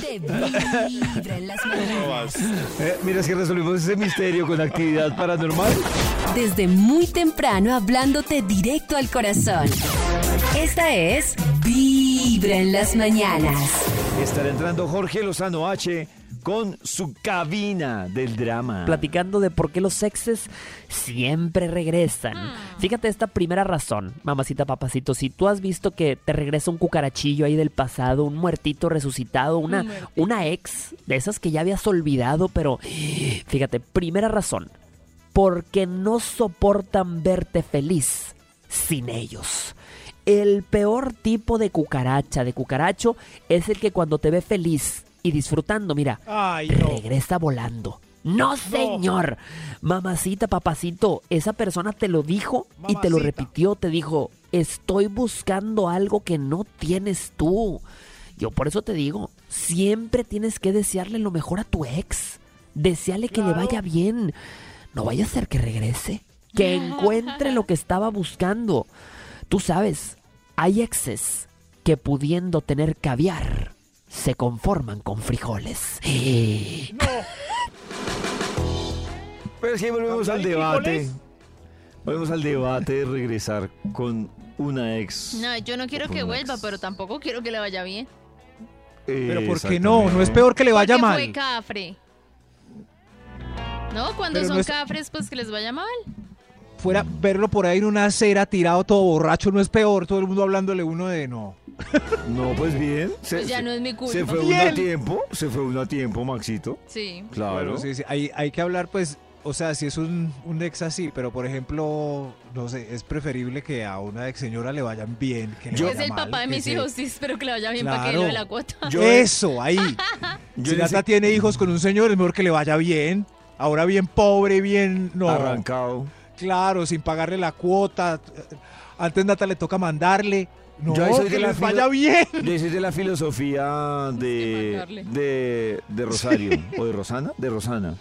de Vibra en las mañanas. Eh, mira, es que resolvimos ese misterio con actividad paranormal. Desde muy temprano hablándote directo al corazón. Esta es Vibra en las mañanas. Estará entrando Jorge Lozano H con su cabina del drama. platicando de por qué los exes siempre regresan. Fíjate esta primera razón, mamacita papacito, si tú has visto que te regresa un cucarachillo ahí del pasado, un muertito resucitado, una, una ex de esas que ya habías olvidado, pero fíjate, primera razón, porque no soportan verte feliz sin ellos. El peor tipo de cucaracha, de cucaracho, es el que cuando te ve feliz y disfrutando, mira, Ay, no. regresa volando. No, señor. Mamacita, papacito, esa persona te lo dijo y te lo repitió, te dijo, estoy buscando algo que no tienes tú. Yo por eso te digo, siempre tienes que desearle lo mejor a tu ex. Deseale que le vaya bien. No vaya a ser que regrese, que encuentre lo que estaba buscando. Tú sabes, hay exes que pudiendo tener caviar, se conforman con frijoles. Pero es que volvemos al ¿Hay debate. frijoles? Volvemos al debate de regresar con una ex. No, yo no quiero que vuelva, ex. pero tampoco quiero que le vaya bien. Pero ¿por qué no? No es peor que le vaya Porque mal. fue cafre. No, cuando Pero son no es- cafres, pues que les vaya mal. Fuera verlo por ahí en una acera tirado todo borracho no es peor. Todo el mundo hablándole uno de no. No, pues bien. Se, Pues ya se- no es mi culpa. se fue uno a tiempo. Se fue uno a tiempo, Maxito. Sí. Claro. Bueno, sí, sí, Hay, hay que hablar, pues, o sea, si es un, un ex así, pero por ejemplo, no sé, es preferible que a una ex señora le vayan bien. Que le Yo- es vaya el mal, papá de mis se- hijos, sí, espero que le vaya bien para que lo de la cuota. Yo- Eso, ahí. Yo si Nata ese- tiene hijos con un señor, es mejor que le vaya bien. Ahora bien pobre, bien... No, Arrancado. Claro, sin pagarle la cuota. Antes Nata le toca mandarle. No, Yo soy que de la les vaya bien. Yo soy de la filosofía de, de, de Rosario, o de Rosana, de Rosana.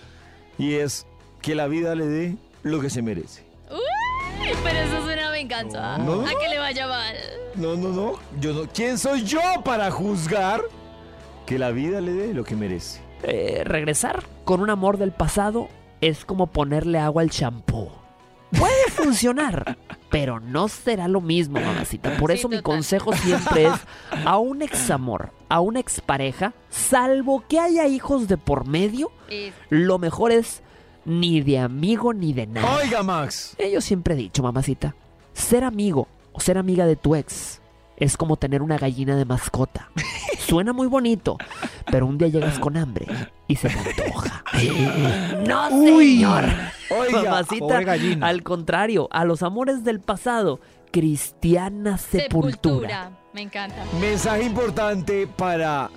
Y es que la vida le dé lo que se merece. Uy, pero eso es una venganza. No. A que le vaya mal. No, no, no. Yo no. ¿Quién soy yo para juzgar que la vida le dé lo que merece? Eh, regresar con un amor del pasado es como ponerle agua al champú. Puede funcionar, pero no será lo mismo, mamacita. Por Sí, eso mi consejo siempre es a un examor, a una expareja, salvo que haya hijos de por medio, lo mejor es ni de amigo ni de nada. Oiga, Max. Yo siempre he dicho, mamacita, ser amigo o ser amiga de tu ex es como tener una gallina de mascota. Suena muy bonito, pero un día llegas con hambre y se te antoja. ¡No, Uy. señor! Oiga, Mamacita, gallina. al contrario, a los amores del pasado, cristiana sepultura. Me encanta. mensaje importante para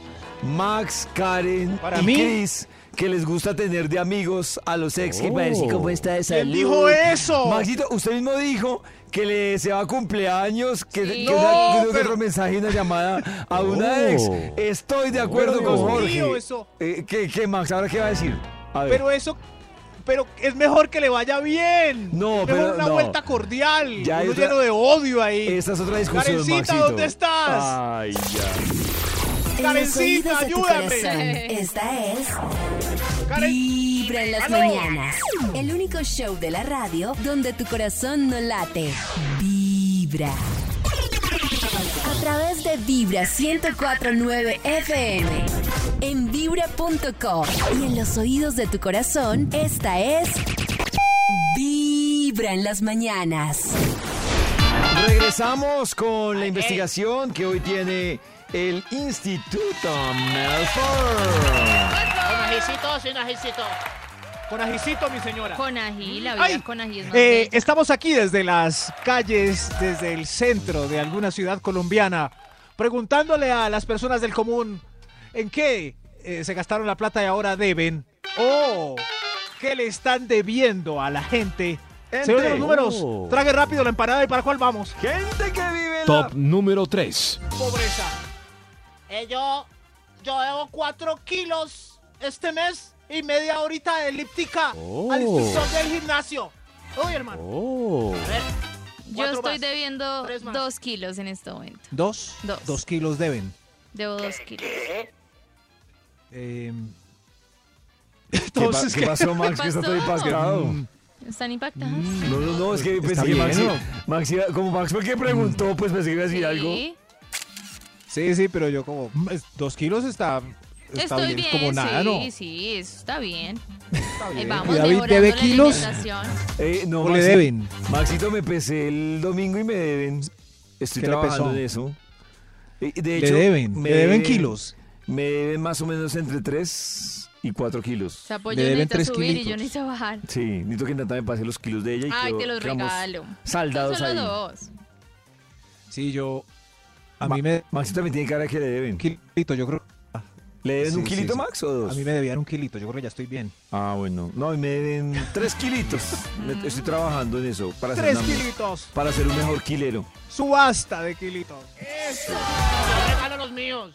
Max, Karen ¿Para y mí? Chris. Que les gusta tener de amigos a los ex. Que Oh. para decir cómo está de salud. ¿Quién dijo eso? Maxito, usted mismo dijo que le deseaba cumpleaños, que, Sí. que pero- otro mensaje y una llamada a una Oh. ex. Estoy de acuerdo Pero, con Dios Jorge. mío, eso- Eh, ¿qué, qué, Max? ¿Ahora qué va a decir? A ver. Pero eso, pero es mejor que le vaya bien. No, es mejor pero una no. vuelta cordial. Ya hay uno otra- lleno de odio ahí. Esta es otra discusión, Karencita, Maxito. ¿dónde estás? Ay, ya. En los Karencita, oídos de tu ayúdame. corazón, esta es Vibra en las ¡Aló! mañanas. El único show de la radio donde tu corazón no late. Vibra. A través de Vibra 1049 FM. En vibra.com. Y en los oídos de tu corazón, esta es. Vibra en las mañanas. Regresamos con la investigación que hoy tiene el Instituto Melford. ¿Con ajicito o sin ajicito? Con ajicito, mi señora. Con ají, la vida Ay. con ají es más Eh, estamos aquí desde las calles, desde el centro de alguna ciudad colombiana, preguntándole a las personas del común en qué eh, se gastaron la plata y ahora deben o qué le están debiendo a la gente. Gente. Señor de los números, Oh. trague rápido la empanada y para cuál vamos. Gente que vive en Top la... número 3. Pobreza. Eh, yo, yo debo 4 kilos este mes y media horita de elíptica Oh. al instructor del gimnasio. Uy, hermano. Oh. A ver, Yo estoy más. debiendo Tres más. dos kilos en este momento. Dos. Dos. Dos kilos deben. Debo dos kilos. Eh, ¿Qué, pa- Entonces, qué pasó, Max? ¿Qué Que está todo pasó? impactado. mm, ¿Están impactados? No, no, no, es que pensé que bien, Max, ¿no? Max iba- como Max fue el que preguntó, pues pensé que iba a decir algo. Sí. sí, pero yo como. mm, es- Dos kilos está. Está Estoy bien, bien, como nada, sí, ¿no? sí, eso está bien. Está Ahí bien. vamos ¿Y David mejorando debe la kilos? alimentación. Eh, no, ¿O le Maxi- deben? Maxito, me pesé el domingo y me deben. Estoy ¿Qué le trabajando en eso. Eh, De Le hecho, deben. me Le deben kilos. Me deben más o menos entre 3 y 4 kilos. O sea, pues Le yo deben necesito tres subir y yo kilitos. necesito bajar. Sí, necesito que Nata me pase los kilos de ella y Ay, quedo- te los quedamos regalo. Saldados Son ahí. solo dos. Sí, yo. A Ma- mí me. Maxito también tiene cara que le deben. Un kilito, yo creo. ¿Le deben Sí, un kilito, sí. Max, o dos? A mí me debían un kilito, yo creo que ya estoy bien. Ah, bueno. No, a mí me deben 3 kilitos. Estoy trabajando en eso. Para ser, Tres una- kilitos. para ser un mejor kilero. Subasta de kilitos. Yo regalo los míos.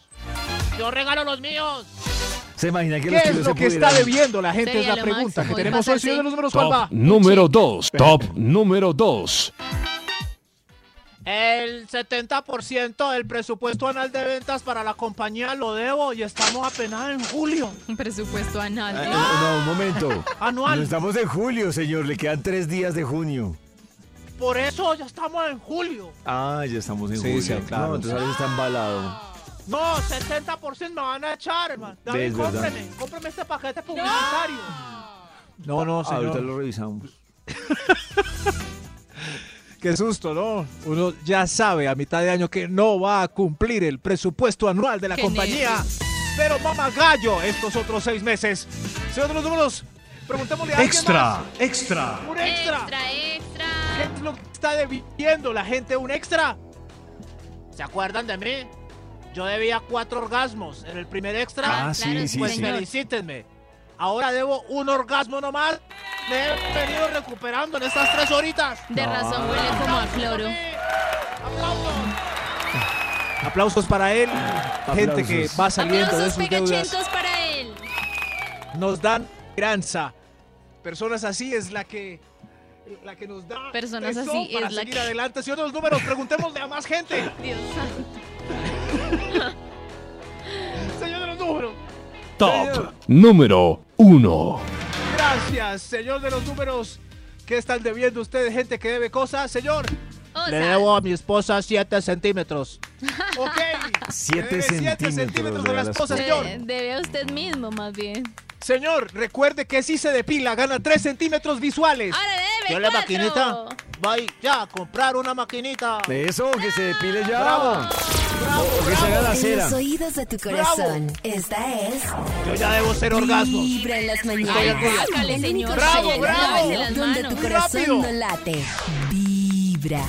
Yo regalo los míos. ¿Se imagina que ¿Qué los es lo se que está debiendo la gente? Sería es la pregunta máximo, que tenemos hoy. Señor de los números, ¿cuál Top va? número 2. Top número 2. El 70% del presupuesto anual de ventas para la compañía lo debo y estamos apenas en julio. Un presupuesto anal. Ah, no, no, un momento. No Anual. estamos en julio, señor. Le quedan 3 días de junio. Por eso ya estamos en julio. Ah, ya estamos en Sí, julio. sí, claro. No, entonces ahora está embalado. No, 70% me van a echar, hermano. David, Es verdad. cómpreme. Cómpreme este paquete publicitario. No, no, Ahorita señor. lo revisamos. Qué susto, ¿no? Uno ya sabe a mitad de año que no va a cumplir el presupuesto anual de la compañía. Pero mamá gallo, estos otros seis meses. Señor de los números, preguntémosle a alguien más. extra. Un extra. Extra, extra. ¿Qué es lo que está debiendo la gente? ¿Un extra? ¿Se acuerdan de mí? Yo debía cuatro orgasmos en el primer extra. Ah, sí, claro, sí, pues sí. señor. felicítenme. Ahora debo un orgasmo nomás. Me he venido recuperando en estas tres horitas. De No. razón huele como a cloro. ¡Aplausos! Aplausos para él. Gente que va saliendo de Aplausos sus deudas. pegachentos para él. Nos dan esperanza. Personas así es la que la que nos da Personas tesón así para es la seguir que- adelante. Señor de los números, preguntémosle a más gente. Dios santo. Señor de los números. Top número 1. Gracias, señor de los números. ¿Qué están debiendo ustedes, gente que debe cosas? Señor, Le debo a mi esposa 7 centímetros. ok. Siete Le debe siete centímetros centímetros de la esposa, señor. de- debe a usted mismo, más bien. Señor, recuerde que si se depila, gana 3 centímetros visuales. Ahora debe ¿Yo la cuatro. maquinita? Voy ya a comprar una maquinita. Eso, que se depile ya. Bravo. O que se haga la En cera. los oídos de tu corazón. Esta es Yo ya debo ser orgasmos. Vibra en las mañanas. El único señor. Bravo, bravo. donde tu corazón rápido. no late. Vibra.